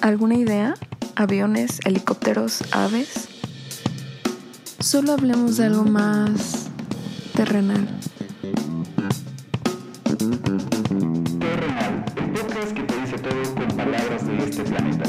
¿Alguna idea? ¿Aviones, helicópteros, aves? Solo hablemos de algo más terrenal. Terrenal, el podcast que te dice todo con palabras de este planeta.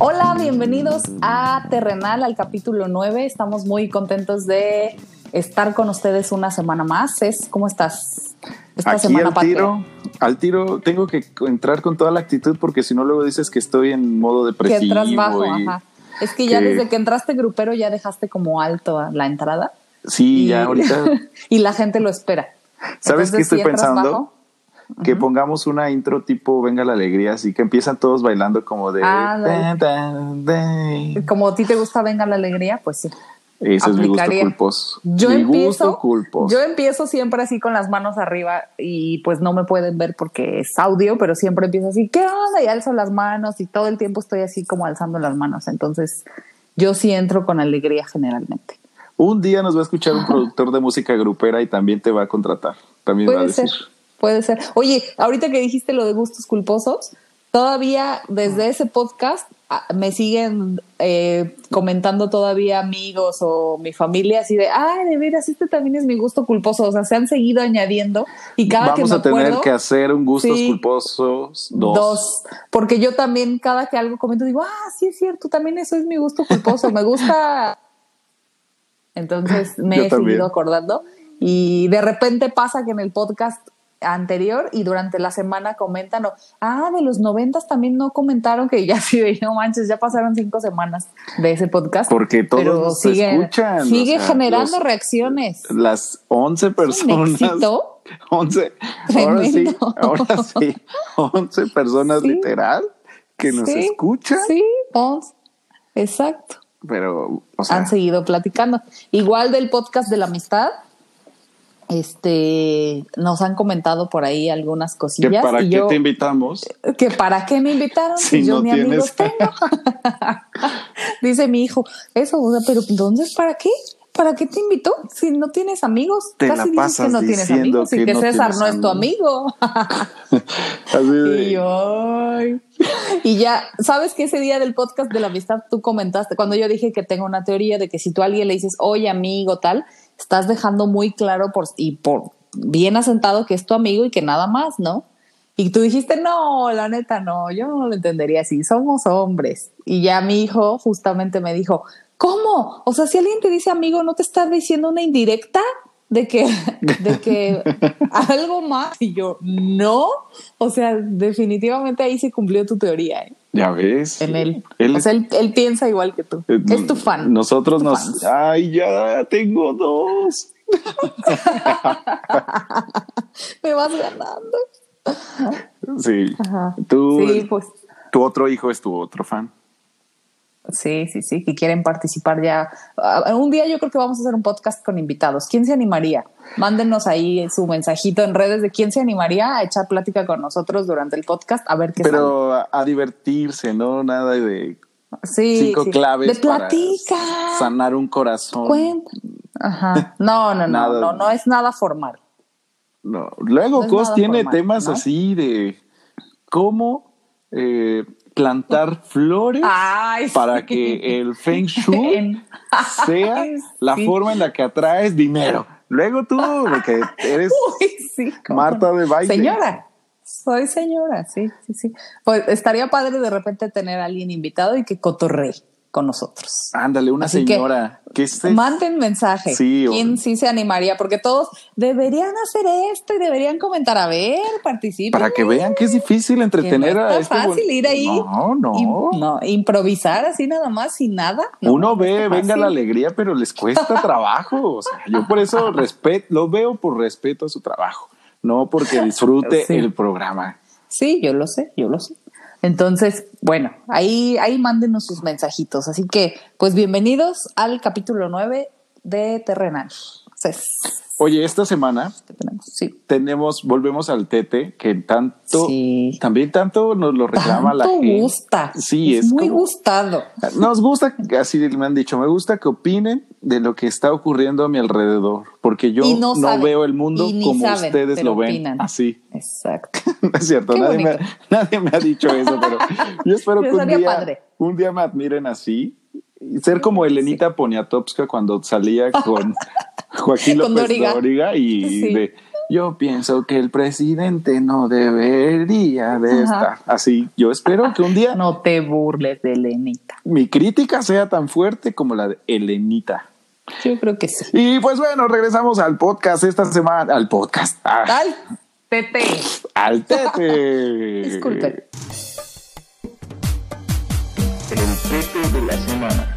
Hola, bienvenidos a Terrenal, al capítulo 9. Estamos muy contentos de estar con ustedes una semana más. Es, ¿Cómo estás? Esta Aquí semana tiro, al tiro tengo que entrar con toda la actitud porque si no luego dices que estoy en modo Que depresivo. entras bajo, y- ajá. Es que ya que- desde que entraste grupero ya dejaste como alto la entrada Sí, y, ya ahorita. y la gente lo espera. ¿Sabes Entonces, qué estoy si pensando? bajo, Que pongamos una intro tipo Venga la Alegría, así que empiezan todos bailando como de. Ah, como a ti te gusta Venga la Alegría, pues sí. Ese es mi gusto aplicaría. culposo. Yo mi empiezo, gusto culposo. yo empiezo siempre así con las manos arriba y pues no me pueden ver porque es audio, pero siempre empiezo así, ¿qué onda? Y alzo las manos y todo el tiempo estoy así como alzando las manos. Entonces yo sí entro con alegría generalmente. Un día nos va a escuchar un productor de música grupera y también te va a contratar. También va a Puede decir. ser, puede ser. Oye, ahorita que dijiste lo de gustos culposos, todavía desde ese podcast ah, me siguen eh, comentando todavía amigos o mi familia así de, ay, de veras, este también es mi gusto culposo. O sea, se han seguido añadiendo y cada Vamos que me a tener acuerdo, que hacer un gustos Sí. culposos dos. dos. Porque yo también cada que algo comento digo, ah, sí es cierto, también eso es mi gusto culposo. me gusta. Entonces me Yo he también. seguido acordando y de repente pasa que en el podcast anterior y durante la semana comentan, o, ah, de los noventas también no comentaron que ya sí, no manches, ya pasaron cinco semanas de ese podcast. Porque todos pero nos sigue, escuchan, Sigue o sea, generando los- reacciones. Las 11 Es un personas. éxito. 11. Ahora sí, Tremendo. ahora sí. 11 personas Sí. literal que nos Sí, escuchan. Sí, vamos. Exacto. Pero, o sea, han seguido platicando. Igual del podcast de la amistad, este, nos han comentado por ahí algunas que cosillas. para y qué yo, te invitamos. que para qué me invitaron Si si yo no ni amigos tengo. Dice mi hijo, eso, pero entonces ¿para qué? ¿Para qué te invitó si no tienes amigos? Te la Casi dices que pasas no tienes amigos y que que no César no es tu amigo. Así de- Y yo. Y ya, ¿sabes que ese día del podcast de la amistad tú comentaste, cuando yo dije que tengo una teoría de que si tú a alguien le dices, oye amigo, tal, estás dejando muy claro por, y por bien asentado que es tu amigo y que nada más, ¿no? Y tú dijiste, no, la neta no, yo no lo entendería así, somos hombres. Y ya mi hijo justamente me dijo, ¿cómo? O sea, si alguien te dice amigo, ¿no te está diciendo una indirecta? De que, de que algo más. Y yo, no. O sea, definitivamente ahí se cumplió tu teoría ¿eh? Ya ves. en él. Él o sea, él, él piensa igual que tú. eh, es tu fan. Nosotros Tu nos. Ay, ya tengo dos. Me vas ganando. Sí. Ajá. Tú, Sí, pues. tu otro hijo es tu otro fan. Sí, sí, sí, que quieren participar ya. Ah, Un día yo creo que vamos a hacer un podcast con invitados. ¿Quién se animaría? Mándenos ahí su mensajito en redes de quién se animaría a echar plática con nosotros durante el podcast a ver qué Pero a, a divertirse, ¿no? Nada de. Sí, cinco sí. claves De para platica. sanar un corazón. Cuenta. Ajá. No, no, no, no, no es nada formal. No. Luego No Cos tiene formal, temas ¿no? así de cómo eh, plantar flores Ay, para sí. que el Feng Shui sea Ay, la sí. forma en la que atraes dinero. Luego tú, que eres Uy, sí, cómo Marta de baile. Señora. Soy señora, sí, sí, sí. Pues estaría padre de repente tener a alguien invitado y que cotorree con nosotros. Ándale, una Así que, señora que, esté- Manden mensaje. Sí, o- ¿Quién sí se animaría? Porque todos deberían hacer esto y deberían comentar. A ver, participen. para que vean que es difícil Que no entretener a este fácil ir ahí. No, no. No, improvisar así nada más, sin nada. No, Uno no ve, venga la alegría, pero les cuesta trabajo. O sea, yo por eso respeto, lo veo por respeto a su trabajo, no porque disfrute Sí. el programa. Sí, yo lo sé, yo lo sé. Entonces, bueno, ahí, ahí mándenos sus mensajitos. Así que, pues bienvenidos al capítulo 9 de Terrenal. Entonces, Oye, esta semana ¿qué tenemos? Sí. tenemos, volvemos al Tete, que tanto, Sí. también tanto nos lo reclama la gente. gusta. Sí, es, es muy como- gustado. Nos gusta, así me han dicho, me gusta que opinen de lo que está ocurriendo a mi alrededor, porque yo no no, saben, veo el mundo como saben, ustedes lo ven, opinan. así. Exacto. No es cierto, nadie me, nadie me ha dicho eso, pero yo espero que un día, padre. un día me admiren así. Y ser como Elenita Poniatowska cuando salía con Joaquín Con López. Dóriga y Sí. de yo pienso que el presidente no debería de Ajá. estar así. Yo espero que un día No te burles de Elenita. mi crítica sea tan fuerte como la de Elenita. Yo creo que sí. Y pues bueno, regresamos al podcast esta semana, al podcast, ah, Ay, Tete. al tete. Disculpen. El Pepe de la semana.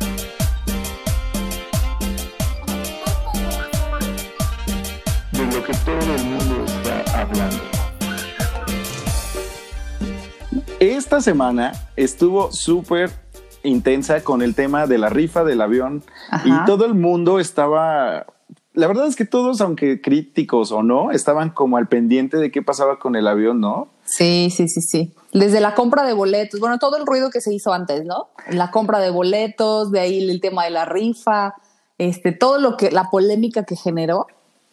De lo que todo el mundo está hablando. Esta semana estuvo súper intensa con el tema de la rifa del avión Ajá. y todo el mundo estaba, la verdad es que todos, aunque críticos o no, estaban como al pendiente de qué pasaba con el avión, ¿no? Sí, sí, sí, sí. Desde la compra de boletos, bueno, todo el ruido que se hizo antes, ¿no? La compra de boletos, de ahí el tema de la rifa, este, todo lo que, la polémica que generó.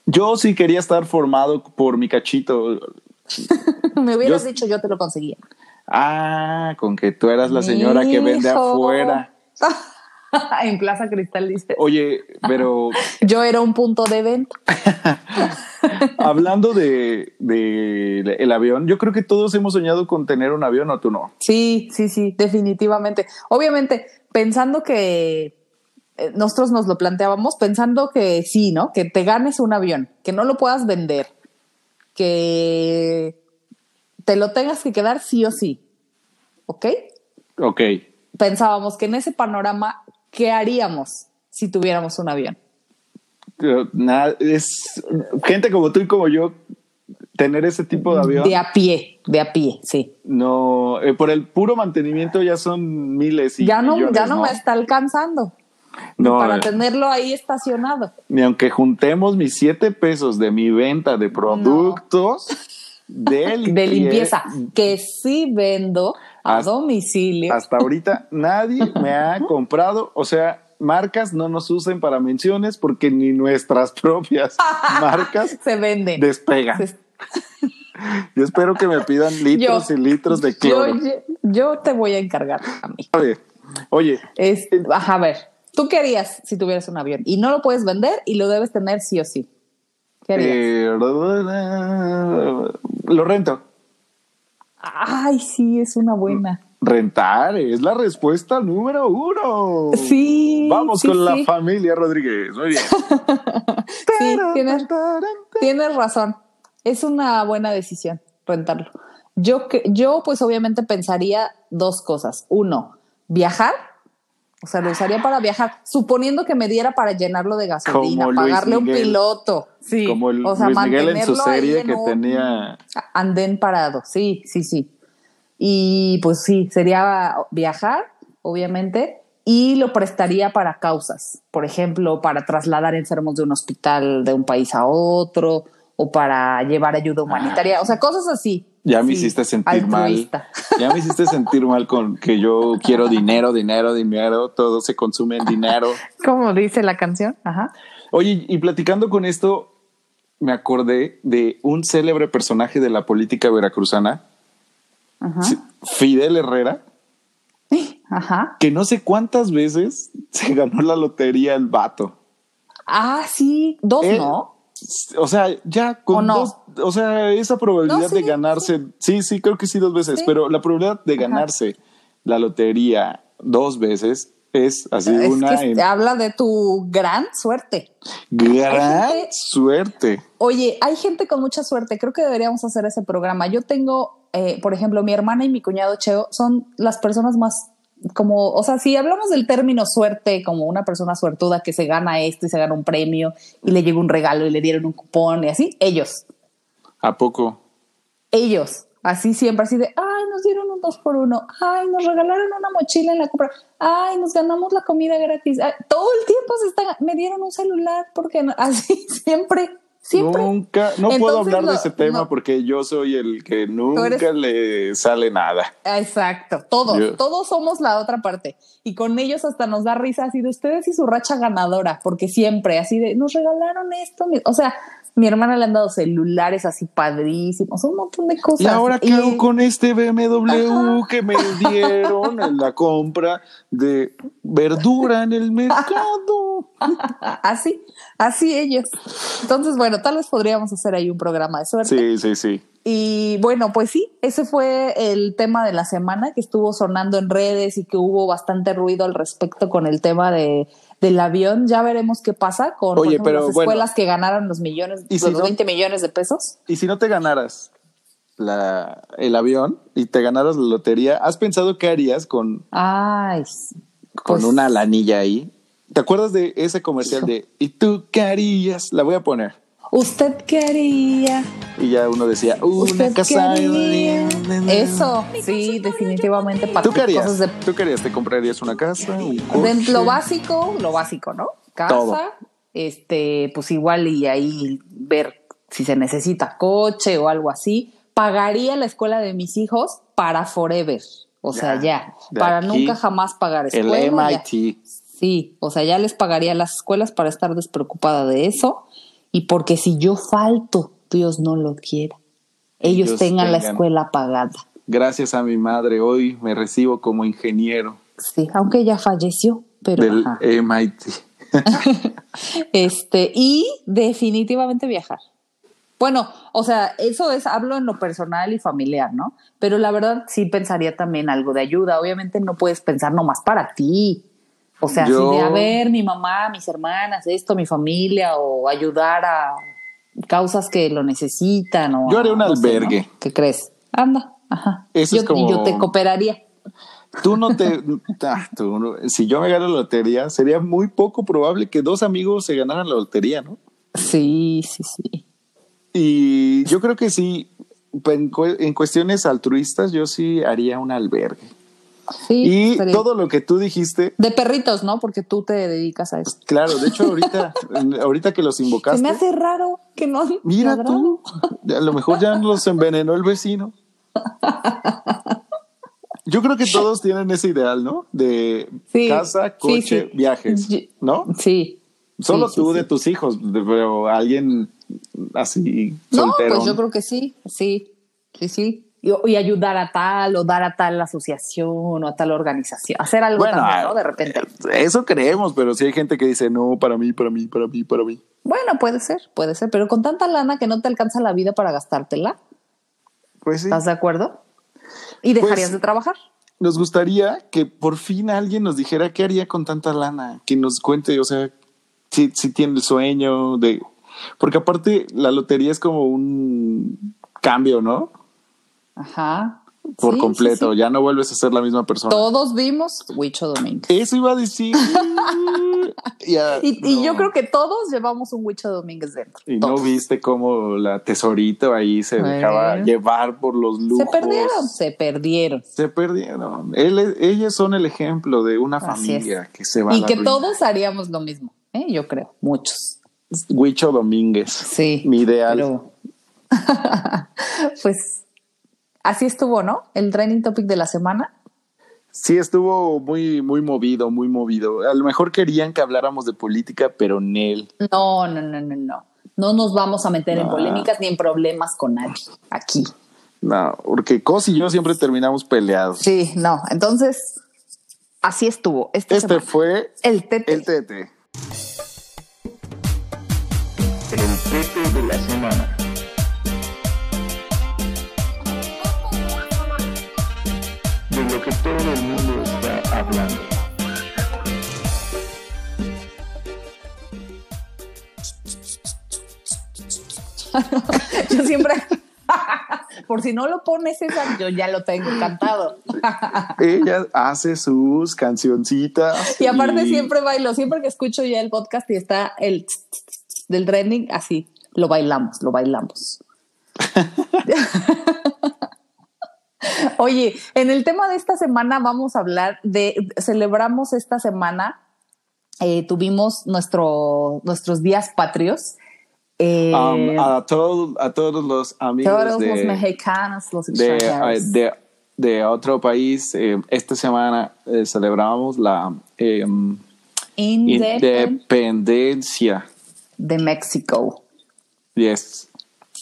Yo sí quería estar formado por mi cachito. Me hubieras Yo- dicho, yo te lo conseguía. Ah, con que tú eras la señora que vende afuera. en Plaza Cristal dice. Oye, pero Yo era un punto de venta. hablando de, de el avión, yo creo que todos hemos soñado con tener un avión o tú no. Sí, sí, sí, definitivamente. Obviamente, pensando que eh, nosotros nos lo planteábamos, pensando que sí, ¿no? Que te ganes un avión, que no lo puedas vender, que te lo tengas que quedar sí o sí. ¿Ok? Ok. Pensábamos que en ese panorama, ¿qué haríamos si tuviéramos un avión? Nada, es gente como tú y como yo tener ese tipo de avión. De a pie, de a pie, sí. No, eh, por el puro mantenimiento ya son miles y ya no, millones, ya no, me está alcanzando No, para eh, tenerlo ahí estacionado. ni aunque juntemos mis siete pesos de mi venta de productos de, de limpieza, limpie- que sí vendo a Hasta- domicilio. Hasta ahorita nadie me ha comprado, o sea, marcas no nos usen para menciones porque ni nuestras propias marcas se venden. despegan. Se- Yo espero que me pidan litros Yo- y litros de cloro. yo, yo te voy a encargar a mí. Oye, Oye, Es, a ver, tú qué harías si tuvieras un avión y no lo puedes vender y lo debes tener sí o sí. ¿Qué harías? eh, lo rento. Ay, sí, es una buena. Rentar es la respuesta número uno. Sí. Vamos sí, con la familia Rodríguez. Muy bien. Sí, tienes, tienes razón. Es una buena decisión rentarlo. Yo, que- yo, pues obviamente pensaría dos cosas. Uno, viajar. O sea, lo usaría para viajar, suponiendo que me diera para llenarlo de gasolina, Como pagarle un piloto. Sí. Como el o sea, Luis Miguel en su serie en que tenía. Andén parado. Sí, sí, sí. Y pues sí, sería viajar, obviamente, y lo prestaría para causas. Por ejemplo, para trasladar enfermos de un hospital de un país a otro o para llevar ayuda humanitaria. O sea, cosas así. Ya me Sí, hiciste sentir mal. Ya me hiciste sentir mal con que yo quiero dinero, dinero, dinero. Todo se consume en dinero. Como dice la canción. Ajá. Oye, y platicando con esto, me acordé de un célebre personaje de la política veracruzana, Ajá. Fidel Herrera, Ajá. que no sé cuántas veces se ganó la lotería el vato. Ah, sí. Dos, Él- ¿no? O sea, ya con ¿O no? dos, o sea, esa probabilidad No, sí, de ganarse, sí. sí, creo que sí dos veces, Sí. pero la probabilidad de ganarse la lotería dos veces es así Es una que en habla de tu gran suerte. gran gente- suerte. Oye, hay gente con mucha suerte. Creo que deberíamos hacer ese programa. Yo tengo, eh, por ejemplo, mi hermana y mi cuñado Cheo son las personas más como, o sea, si hablamos del término suerte, como una persona suertuda que se gana esto y se gana un premio y le llegó un regalo y le dieron un cupón y así, ellos, ¿A poco? ellos, así siempre, así de, ay, nos dieron un dos por uno, ay, nos regalaron una mochila en la compra, ay, nos ganamos la comida gratis, Ay, todo el tiempo se están, me dieron un celular, porque no? así siempre, siempre. Nunca, no puedo hablar de ese tema no. porque yo soy el que nunca eres- le sale nada. Exacto, todos, Yo- todos somos la otra parte. Y con ellos hasta nos da risa así de ustedes y su racha ganadora, porque siempre así de, nos regalaron esto. mi-". O sea, Mi hermana le han dado celulares así padrísimos, un montón de cosas. ¿Y ahora qué hago con este BMW que me dieron en la compra de verdura en el mercado? Así, así ellos. Entonces, bueno, tal vez podríamos hacer ahí un programa de suerte. Sí, sí, sí. Y bueno, pues sí, ese fue el tema de la semana que estuvo sonando en redes y que hubo bastante ruido al respecto con el tema de, del avión. Ya veremos qué pasa con por Oye, ejemplo, pero las bueno. escuelas que ganaron los millones, ¿Y los si no? 20 millones de pesos. Y si no te ganaras la, el avión y te ganaras la lotería, ¿has pensado qué harías con, Ay, con Pues, una lanilla ahí? ¿Te acuerdas de ese comercial de ¿Y tú qué harías? La voy a poner. ¿Usted qué haría? Y ya uno decía, una ¿Usted qué casa. Eso, sí, definitivamente para ¿Tú qué harías? cosas de ¿Tú qué harías? ¿Te comprarías una casa? Un De coche? lo básico, lo básico, ¿no? Casa, Todo. este, pues igual y ahí ver si se necesita coche o algo así. Pagaría la escuela de mis hijos para forever. O sea, Ya, ya, para aquí, nunca jamás pagar El escuela. ya. MIT. Sí, o sea, ya les pagaría las escuelas para estar despreocupada de eso. Y porque si yo falto, Dios no lo quiera. Ellos, tengan, la escuela pagada. Gracias a mi madre, hoy me recibo como ingeniero Sí, aunque ella falleció, pero del ajá. MIT. Este, y definitivamente viajar. Bueno, o sea, eso es, hablo en lo personal y familiar, ¿no? Pero la verdad sí pensaría también algo de ayuda. Obviamente no puedes pensar nomás para ti. O sea, Yo- si de haber mi mamá, mis hermanas, esto, mi familia, o ayudar a causas que lo necesitan. O Yo a- haré un no sé, ¿no? albergue. ¿Qué crees? Anda, ajá. Eso yo, es como- Y yo te cooperaría. Tú no te. ah, tú si yo me gano la lotería, sería muy poco probable que dos amigos se ganaran la lotería, ¿no? Sí, sí, sí. Y yo creo que sí, en, cu- en cuestiones altruistas, yo sí haría un albergue. Sí Y todo lo que tú dijiste, De perritos, ¿no? Porque tú te dedicas a eso. claro, de hecho, ahorita, ahorita que los Se invocaste, me hace raro que no. mira ladrado. tú, a lo mejor ya los envenenó el vecino. Yo creo que todos tienen ese ideal, ¿no? De Sí, casa, coche, sí. viajes, ¿no? Sí. Solo tú de tus hijos, pero alguien así No, soltero. pues yo creo que sí, sí, sí, sí. Y, y ayudar a tal o dar a tal asociación o a tal organización. Hacer algo Bueno, también, ah, ¿no? De repente. Eso creemos, pero sí hay gente que dice, no, para mí, para mí, para mí, para mí. Bueno, puede ser, puede ser, pero con tanta lana que no te alcanza la vida para gastártela, Pues sí. ¿estás de acuerdo? Y dejarías Pues- de trabajar. Nos gustaría que por fin alguien nos dijera qué haría con tanta lana, que nos cuente, o sea, si, si tiene el sueño de... Porque aparte la lotería es como un cambio, ¿no? Ajá. Por Sí, completo, sí, sí. ya no vuelves a ser la misma persona. Todos vimos Huicho Domínguez. Eso iba a decir. Ya, Y, yo creo que todos llevamos un Huicho Domínguez dentro. Y no viste cómo la tesorito ahí se dejaba llevar por los lujos. Se perdieron, se perdieron. Se perdieron. Él- ellas son el ejemplo de una Así familia que se va a Y la que ruina. todos haríamos lo mismo, ¿eh? yo creo, muchos. Huicho Domínguez. Sí. Mi ideal. Pero, pues así estuvo, ¿no? El training topic de la semana. Sí, estuvo muy, muy movido, muy movido. A lo mejor querían que habláramos de política, pero en él. No, no, no, no, no. No nos vamos a meter en polémicas ni en problemas con nadie aquí. No, porque Cos y yo siempre terminamos peleados. Sí, no. Entonces, así estuvo. Esta Este semana. fue el tete. el Tete. El Tete de la semana. Que todo el mundo está hablando. Yo siempre, por si no lo pones, César, yo ya lo tengo cantado. Ella hace sus cancioncitas. Y aparte y- siempre bailo, siempre que escucho ya el podcast y está el tss, tss, tss del trending, así, lo bailamos, lo bailamos. Oye, en el tema de esta semana vamos a hablar de, celebramos esta semana, eh, tuvimos nuestro, nuestros días patrios. eh, Um, a, todo- a todos los amigos todos de, los mexicanos, los de, de, de otro país, eh, esta semana celebramos la Independ- independencia. de México. Yes.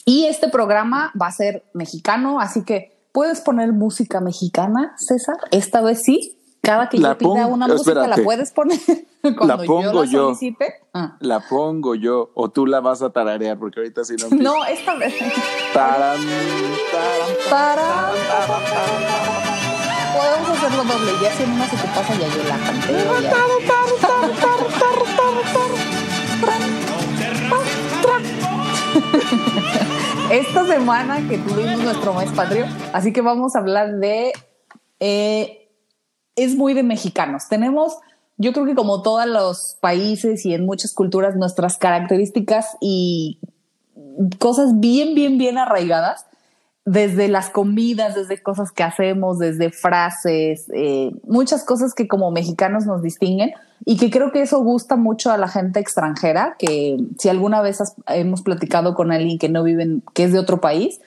Y este programa va a ser mexicano, así que puedes poner música mexicana, César. Esta vez sí. Cada que La yo pida una música la puedes poner. Cuando La pongo yo. La. Ah. La pongo yo o tú la vas a tararear porque ahorita si no. empiezo. No, esta vez. Taran, taran, Para. Podemos hacerlo doble. Ya si en una se te pasa, ya yo la canteo. ya. Esta semana que tuvimos nuestro mes patrio, así que vamos a hablar de. eh, es muy de mexicanos. Tenemos, yo creo que como todos los países y en muchas culturas, nuestras características y cosas bien, bien, bien arraigadas desde las comidas, desde cosas que hacemos, desde frases, eh, muchas cosas que como mexicanos nos distinguen y que creo que eso gusta mucho a la gente extranjera, que si alguna vez has- hemos platicado con alguien que no vive, en- que es de otro país,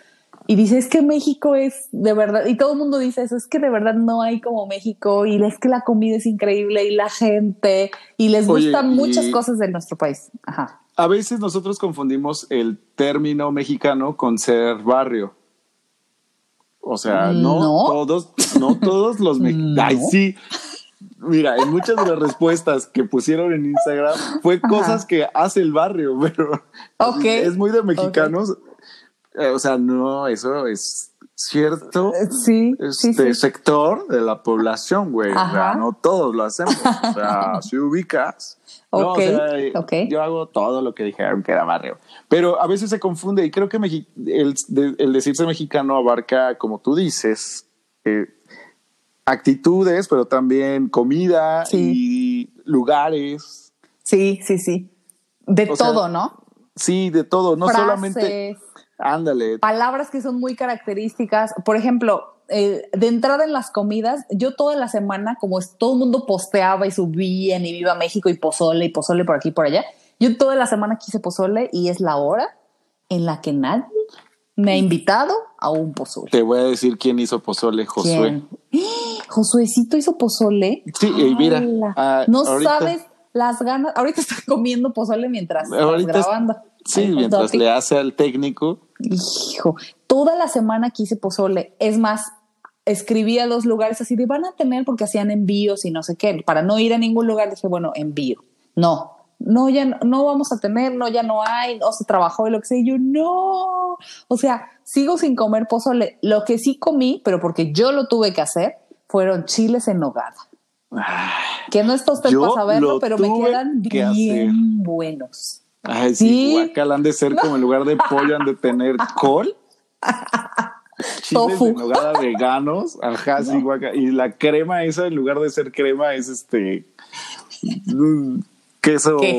y dice, es que México es de verdad, y todo el mundo dice eso, es que de verdad no hay como México, y es que la comida es increíble, y la gente, y les Oye, gustan y- muchas cosas de nuestro país. Ajá. A veces nosotros confundimos el término mexicano con ser barrio. O sea, no, No. todos, no todos los mexicanos. No. Ay, sí. Mira, en muchas de las respuestas que pusieron en Instagram fue Ajá. cosas que hace el barrio, pero es muy de mexicanos. Eh, o sea, no, eso es cierto Sí, este sí. sector de la población, güey. O sea, no todos lo hacemos. O sea, si ubicas. No, o sea. Yo hago todo lo que dijeron que era barrio. Pero a veces se confunde y creo que Mexi- el, de- el decirse mexicano abarca, como tú dices, eh, actitudes, pero también comida Sí. y lugares. Sí, sí, sí. De O sea, todo, ¿no? Sí, de todo. No Frases, solamente. Ándale. palabras que son muy características. Por ejemplo, eh, de entrada en las comidas, yo toda la semana, como es, todo el mundo posteaba y subían y viva México y pozole y pozole por aquí y por allá, yo toda la semana quise pozole y es la hora en la que nadie me ha invitado a un pozole. Te voy a decir quién hizo pozole, Josué. ¿Quién? Josuecito hizo pozole. Sí, y mira, ah, no ahorita- sabes las ganas. Ahorita está comiendo pozole mientras Ahorita grabando. Sí, mientras le hace al técnico. Hijo, toda la semana que hice pozole, es más, escribí a dos lugares así de van a tener porque hacían envíos y no sé qué. Para no ir a ningún lugar dije, bueno, envío. No, no, ya no, no vamos a tener, no, ya no hay, no se trabajó y lo que sea. Y yo, no. O sea, sigo sin comer pozole. Lo que sí comí, pero porque yo lo tuve que hacer, fueron chiles en nogada. Que no está usted Yo para saberlo, lo pero me quedan que bien hacer. buenos. Ay, sí, Sí. guacal, han de ser como en lugar de pollo, han de tener col. Chiles de nogada veganos. Ajá, sí, guacal. Y la crema esa, en lugar de ser crema, es este. mm, Queso. Ay,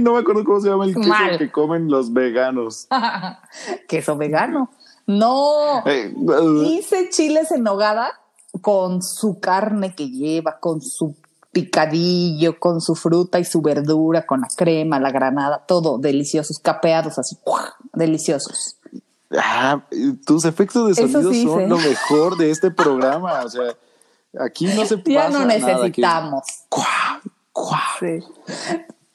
no me acuerdo cómo se llama el queso Mal. que comen los veganos. Queso vegano. No. Eh, uh, Hice chiles en nogada con su carne que lleva, con su picadillo, con su fruta y su verdura, con la crema, la granada, todo deliciosos, capeados así, deliciosos. ah, tus efectos de sonido sí son lo mejor de este programa. O sea, aquí no se pasa Ya no nada, que- necesitamos. Cuá, cuá. Sí.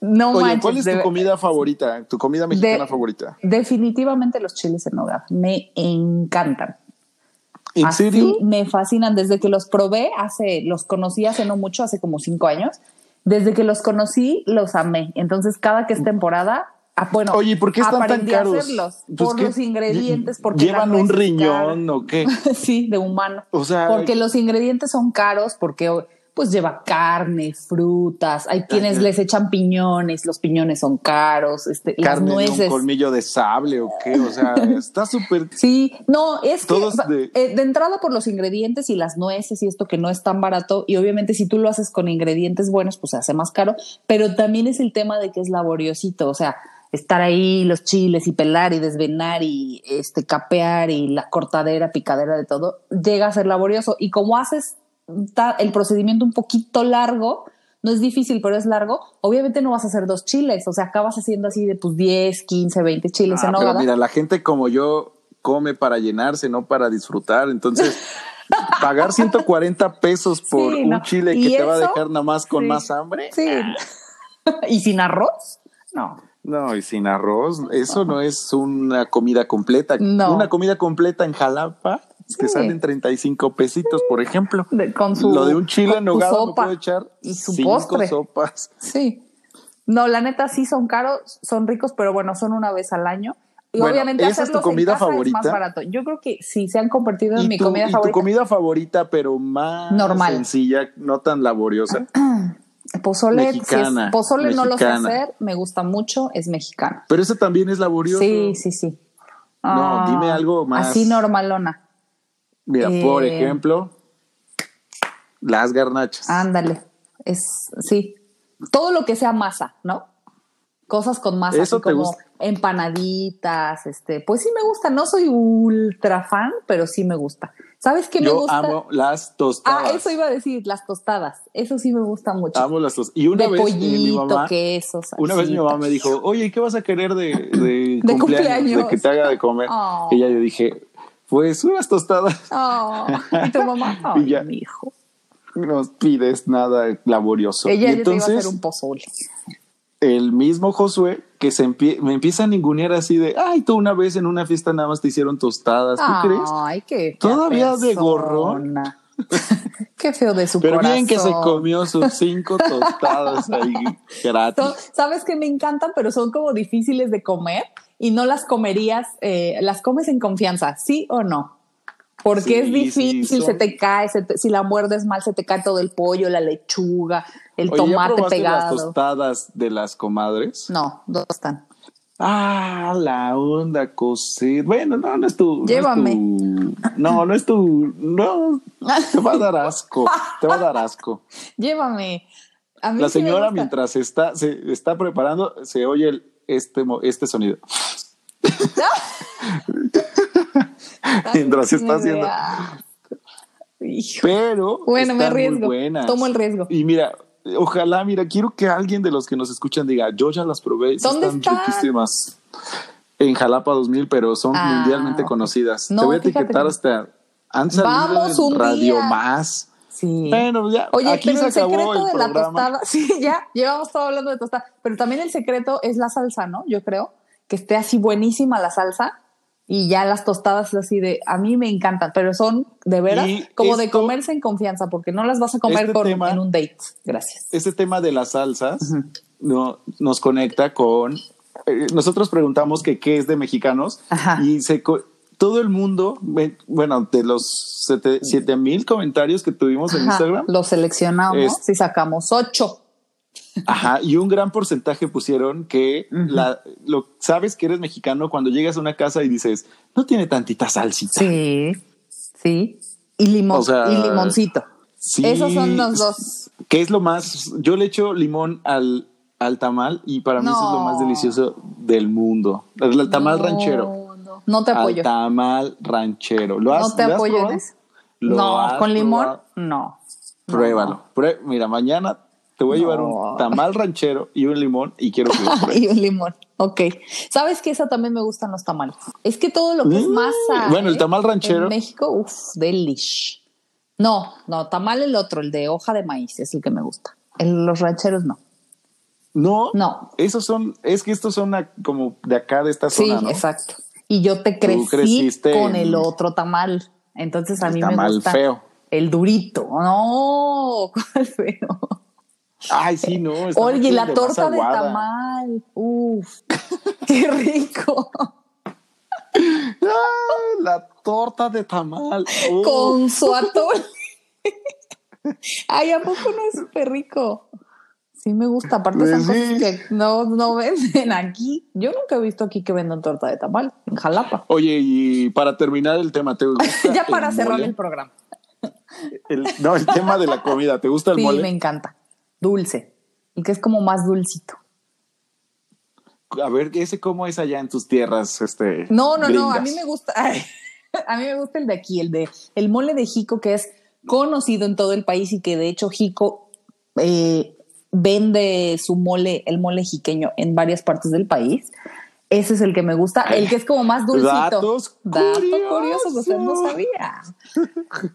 No Oye, manches. ¿cuál es tu de- comida favorita? ¿Tu comida mexicana de- favorita? Definitivamente los chiles en nogada. Me encantan. ¿En Así serio? me fascinan. Desde que los probé hace, los conocí hace no mucho, hace como cinco años. Desde que los conocí, los amé. Entonces, cada que es temporada, ah, bueno, Oye, ¿por qué están tan caros? hacerlos Pues por los ingredientes, porque llevan un riñón o qué. sí, de humano. O sea, porque los ingredientes son caros, porque pues lleva carne, frutas. Hay quienes les echan piñones, los piñones son caros. Este, las carne de un nueces. colmillo de sable o qué. O sea, está súper. Sí, no, es que Todos de- eh, de... entrada por los ingredientes y las nueces y esto que no es tan barato y obviamente si tú lo haces con ingredientes buenos pues se hace más caro, pero también es el tema de que es laboriosito, o sea, estar ahí los chiles y pelar y desvenar y este capear y la cortadera, picadera de todo, llega a ser laborioso y como haces el procedimiento un poquito largo, no es difícil, pero es largo, obviamente no vas a hacer dos chiles, o sea, acabas haciendo así de pues 10, 15, 20 chiles Ah, en pero mira, la gente como yo come para llenarse, no para disfrutar. Entonces, pagar 140 pesos por Sí, un no. chile ¿Y que te va a dejar nada más con Sí. más hambre. Sí. ¿Y sin arroz? No. No, y sin arroz, eso no es una comida completa. No. Una comida completa en Jalapa Sí. salen 35 pesitos, por ejemplo. De- con su- Lo de un chile en nogada sopa puedo echar y su cinco postre. sopas. Sí. No, la neta sí son caros, son ricos, pero bueno, son una vez al año. Y Bueno, obviamente ¿esa es tu comida casa favorita? es más barato. Yo creo que sí se han convertido en mi tu, comida y tu favorita. comida favorita, pero más Normal. sencilla, no tan laboriosa. Pozole, si es- Mexicana, pozole no lo sé mexicana. hacer, me gusta mucho, es mexicano. Pero ese también es laborioso. Sí, sí, sí. No, Ah, dime algo más. Así normalona. Mira, Eh, por ejemplo, las garnachas. Ándale. Es, sí. Todo lo que sea masa, ¿no? Cosas con masa, ¿Eso así te como gusta? empanaditas, este, pues sí me gusta. No soy ultra fan, pero sí me gusta. ¿Sabes qué me Yo gusta? amo las tostadas. ah, eso iba a decir, las tostadas. Eso sí me gusta mucho. Amo las tostadas. Y una de vez eh, pollito, mi mamá, queso, una vez mi mamá me dijo, oye, ¿qué vas a querer de, de, De cumpleaños, cumpleaños. De que te haga de comer. Oh. Y ya yo dije, pues unas tostadas. Oh, y tu mamá, ay, Y ya. mi hijo. No pides nada laborioso. Ella y te iba a entonces, hacer un pozole. el mismo Josué que se empie- me empieza a ningunear así de, ay, tú una vez en una fiesta nada más te hicieron tostadas, ¿tú crees? Ay, qué Todavía de gorrón. qué feo de su Pero corazón. bien que se comió sus cinco tostadas ahí gratis. Sabes que me encantan, pero son como difíciles de comer y no las comerías, eh, las comes en confianza, ¿sí o no? Porque Sí, es sí, difícil, son- se te cae, se te- si la muerdes mal, se te cae todo el pollo, la lechuga, el Oye, ¿ya tomate las pegado. tostadas de las comadres? No, dos están. Ah, la onda coser. Bueno, no, no es tu. no es Llévame. tu- No, no es tu. No, te va a dar asco. Te va a dar asco. Llévame. A mí La señora, mientras está, se está preparando, se oye el, este, este sonido. mientras se está haciendo. Hijo. Pero. Bueno, me arriesgo. Tomo el riesgo. Y mira, ojalá, mira, quiero que alguien de los que nos escuchan diga, yo ya las probé. ¿Dónde están, están? riquísimas. En Jalapa 2000, pero son Ah, mundialmente conocidas. No, Te voy a etiquetar que- hasta. Han salido Vamos en un Radio día. Más. Sí. Bueno, ya. Oye, aquí pero se el acabó secreto el de la programa. tostada, sí, ya, llevamos todo hablando de tostada, pero también el secreto es la salsa, ¿no? Yo creo que esté así buenísima la salsa y ya las tostadas así de, a mí me encantan, pero son de veras Y como de comerse en confianza, porque no las vas a comer Este con- tema- en un date. Gracias. Este tema de las salsas no, nos conecta con. eh, nosotros preguntamos que qué es de mexicanos Ajá. y se, todo el mundo, bueno, de los siete- siete mil comentarios que tuvimos en Ajá, Instagram, Lo seleccionamos Es- y sacamos ocho. Ajá, y un gran porcentaje pusieron que la, lo sabes que eres mexicano cuando llegas a una casa y dices, no tiene tantita salsita. Sí, sí. Y limón, O sea, y limoncito. Sí, Esos son los dos. ¿Qué es lo más? Yo le echo limón al, al tamal y para mí eso es lo más delicioso del mundo. El, el tamal No, ranchero. No, no te Al apoyo. tamal ranchero. ¿Lo has, No te lo has apoyo en probado? eso. ¿Lo No, con limón, probado? no. Pruébalo. Prue- Mira, mañana te voy a llevar un tamal ranchero y un limón y quiero que y un limón. Ok. ¿Sabes que Esa también me gustan los tamales. Es que todo lo que es Mm, masa. bueno, el ¿eh? tamal ranchero. En México, uff, delish. No, no, tamal el otro, el de hoja de maíz, es el que me gusta. El- los rancheros no. No, No. Esos son, es que estos son a- como de acá, de esta Sí, zona, ¿no? exacto. Y yo te crecí con el otro tamal. Entonces a El mí me tamal gusta feo. el durito. No, ¿cuál feo? Ay, sí, no. Oye, mucho la torta de tamal. Uf, qué rico. Ah, la torta de tamal. Con su atole. Ay, ¿a poco no es súper rico? Sí me gusta, aparte son Pues sí. cosas que no, no venden aquí. Yo nunca he visto aquí que vendan torta de tamal en Jalapa. Oye, y para terminar el tema, ¿te gusta ya para el cerrar mole? el programa. El- no, el tema de la comida. ¿Te gusta el Sí, mole? me encanta. Dulce. Y que es como más dulcito. A ver, ese cómo es allá en tus tierras, este. No, no, no, a mí me gusta, a mí me gusta el de aquí, el de el mole de Jico, que es conocido en todo el país y que de hecho Jico eh, vende su mole, el mole jiqueño en varias partes del país. Ese es el que me gusta, el que es como más dulcito. Datos Dato curiosos. curioso que usted no sabía.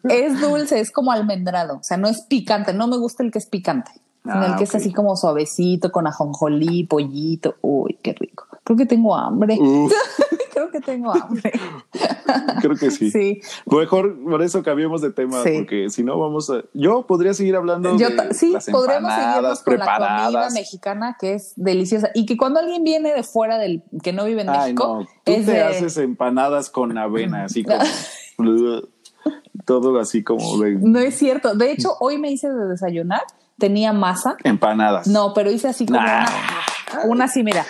Es dulce, es como almendrado, o sea, no es picante, no me gusta el que es picante. En el Ah, que es así como suavecito, con ajonjolí, pollito. Uy, qué rico. Creo que tengo hambre. Creo que tengo hambre. creo que sí. Sí. Mejor por eso cambiemos de tema, Sí. porque si no vamos a. Yo podría seguir hablando Yo de sí, las podríamos seguirnos empanadas con la comida preparadas. mexicana que es deliciosa y que cuando alguien viene de fuera del que no vive en Ay, México no. Tú es te de- haces empanadas con avena, así como. todo así como de no es cierto. De hecho, hoy me hice de desayunar, tenía masa. empanadas. No, pero hice así como Nah. una, una así, mira.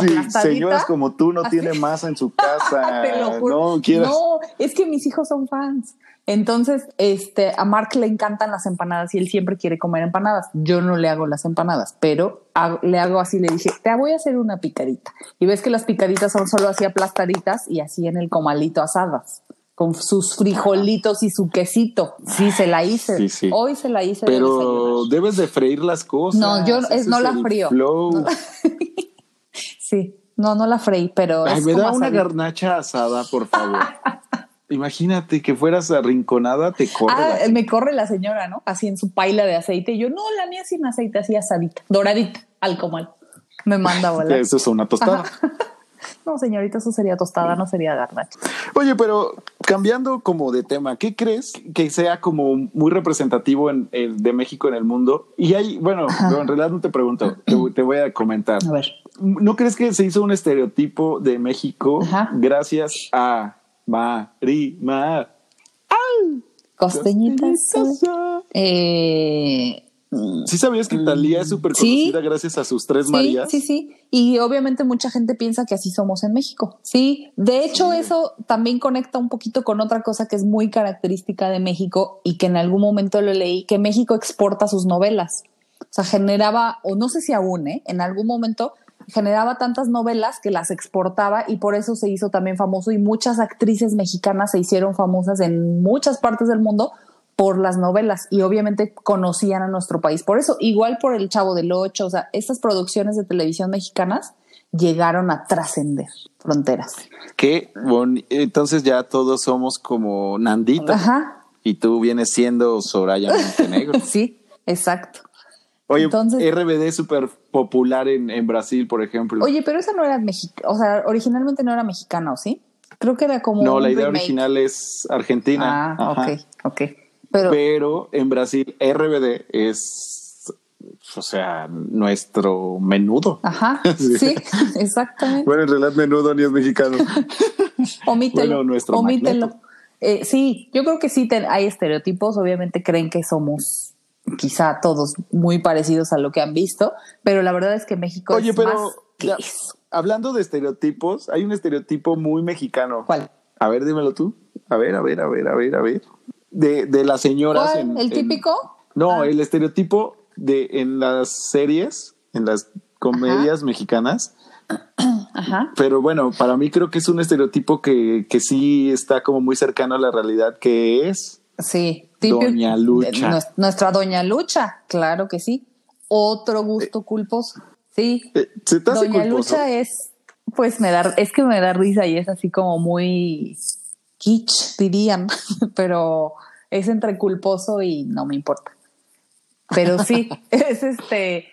Sí, señoras como tú no tiene masa en su casa. Te lo juro. No quieras. No, es que mis hijos son fans. Entonces, este, a Mark le encantan las empanadas y él siempre quiere comer empanadas. Yo no le hago las empanadas, pero hago- le hago así, le dije, te voy a hacer una picadita. Y ves que las picaditas son solo así aplastaditas y así en el comalito asadas, con sus frijolitos y su quesito. Sí, se la hice. Sí, sí. Hoy se la hice de Pero desayunar. debes de freír las cosas. No, yo- es- no la frío. No la- Sí, no, no la freí, pero Ay, es me como da una garnacha asada, por favor. Imagínate que fueras arrinconada, te corre. Ah, la- me corre la señora, ¿no? Así en su paila de aceite. Y yo, no, la mía sin aceite, así asadita, doradita, al comal. Me manda a volar. Eso es una tostada. No, señorita, eso sería tostada, no sería garnacha. Oye, pero cambiando como de tema, ¿qué crees que sea como muy representativo en, el de México en el mundo? Y hay, bueno, pero en realidad no te pregunto, te, te voy a comentar. A ver. ¿No crees que se hizo un estereotipo de México Ajá. gracias a Marima? Costeñitas. Costeñitas. Eh, ¿Sí sabías que Talía es súper Sí. conocida gracias a sus tres sí, Marías? sí, sí. Y obviamente mucha gente piensa que así somos en México. Sí, de hecho eso también conecta un poquito con otra cosa que es muy característica de México y que en algún momento lo leí, que México exporta sus novelas. O sea, generaba, o no sé si aún, ¿eh? en algún momento generaba tantas novelas que las exportaba y por eso se hizo también famoso y muchas actrices mexicanas se hicieron famosas en muchas partes del mundo por las novelas y obviamente conocían a nuestro país. Por eso, igual por El Chavo del Ocho, o sea, estas producciones de televisión mexicanas llegaron a trascender fronteras. Qué boni- Entonces ya todos somos como Nandita Ajá, y tú vienes siendo Soraya Montenegro. sí, exacto. Oye, Entonces- RBD es súper popular en, en Brasil, por ejemplo. Oye, pero esa no era mexicana, o sea, originalmente no era mexicana, ¿o sí? Creo que era como no, un la idea remake. original es argentina. Ah, Ajá. ok, ok. Pero, Pero en Brasil, RBD es, o sea, nuestro menudo. ajá, Sí. sí, exactamente. Bueno, en realidad menudo ni es mexicano. Omítelo. Bueno, nuestro omítelo. Eh, sí, yo creo que sí te- hay estereotipos. Obviamente creen que somos quizá todos muy parecidos a lo que han visto, pero la verdad es que México Oye, es pero más que ya, eso. hablando de estereotipos, hay un estereotipo muy mexicano. ¿Cuál? A ver, dímelo tú. A ver, a ver, a ver, a ver, a ver. De, de las señoras. ¿Cuál? en- ¿El en- típico? no, Ah. el estereotipo de en las series, en las comedias mexicanas. Ajá. Pero bueno, para mí creo que es un estereotipo que, que sí está como muy cercano a la realidad, que es Sí. Doña Lucha. Nuestra Doña Lucha, claro que sí. Otro gusto culposo. Sí. eh, se te hace Doña culposo? Lucha es, pues me da, es que me da risa y es así como muy kitsch, dirían, pero es entre culposo y no me importa. Pero sí, es este,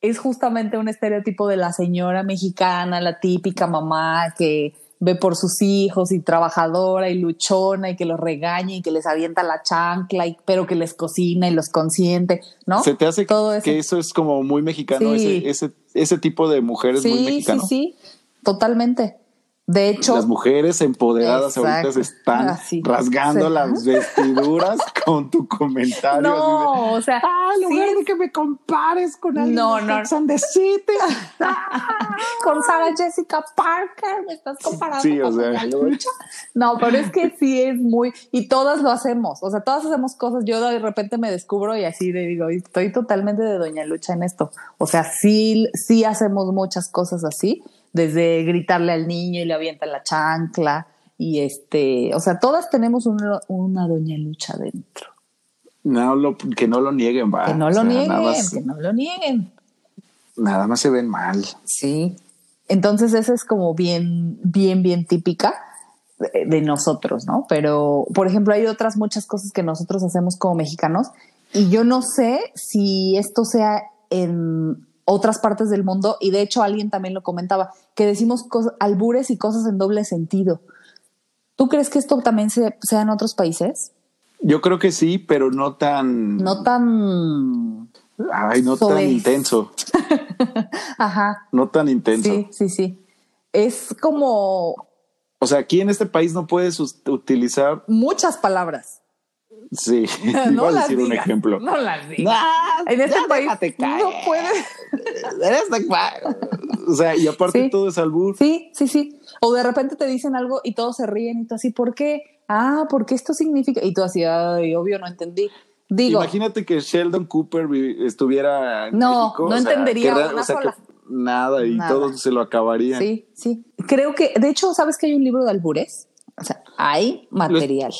es justamente un estereotipo de la señora mexicana, la típica mamá que ve por sus hijos y trabajadora y luchona y que los regaña y que les avienta la chancla, y, pero que les cocina y los consiente, ¿no? Se te hace Todo que eso es como muy mexicano, Sí. ese, ese, ese tipo de mujeres muy Sí, mexicano. sí, sí, totalmente. De hecho, Las mujeres empoderadas ahorita Exacto. se están Así. rasgando Sí. las vestiduras con tu comentario. de, no, o sea, Ah, en lugar sí de que me compares con alguien No, de no. The City. con Sarah Jessica Parker, me estás comparando Sí, o con sea. Doña Lucha. No, pero es que sí es muy, y todas lo hacemos, o sea, todas hacemos cosas, yo de repente me descubro y así le digo, estoy totalmente de Doña Lucha en esto. O sea, sí, sí hacemos muchas cosas así, desde gritarle al niño y le avienta la chancla, y este, o sea, todas tenemos una, una Doña Lucha dentro. No, lo, que no lo nieguen, va. Que no O lo sea, nieguen, más, que no lo nieguen. nada más se ven mal. Sí. Entonces esa es como bien, bien, bien típica de, de nosotros, ¿no? Pero, por ejemplo, hay otras muchas cosas que nosotros hacemos como mexicanos Y yo no sé si esto sea en otras partes del mundo, y de hecho alguien también lo comentaba, que decimos cosas, albures y cosas en doble sentido. ¿Tú crees que esto también se, sea en otros países? Yo creo que sí, pero no tan. No tan. Ay, no tan intenso. Ajá. No tan intenso. Sí, sí, sí. Es como O sea, aquí en este país no puedes utilizar. muchas palabras. Sí, no iba a decir un digas, ejemplo. No las digas. en este país caer. no puedes. O sea, y aparte Sí. todo es albur. Sí, sí, sí. O de repente te dicen algo y todos se ríen y tú así, ¿por qué? Ah, porque esto significa. Y tú así, ay, obvio, no entendí. Digo, Imagínate que Sheldon Cooper vi- estuviera en No, México, no o sea, entendería que ra- una o sea, sola. nada, y Nada. todos se lo acabarían. sí, sí. Creo que, de hecho, ¿sabes que hay un libro de albures? O sea, hay material.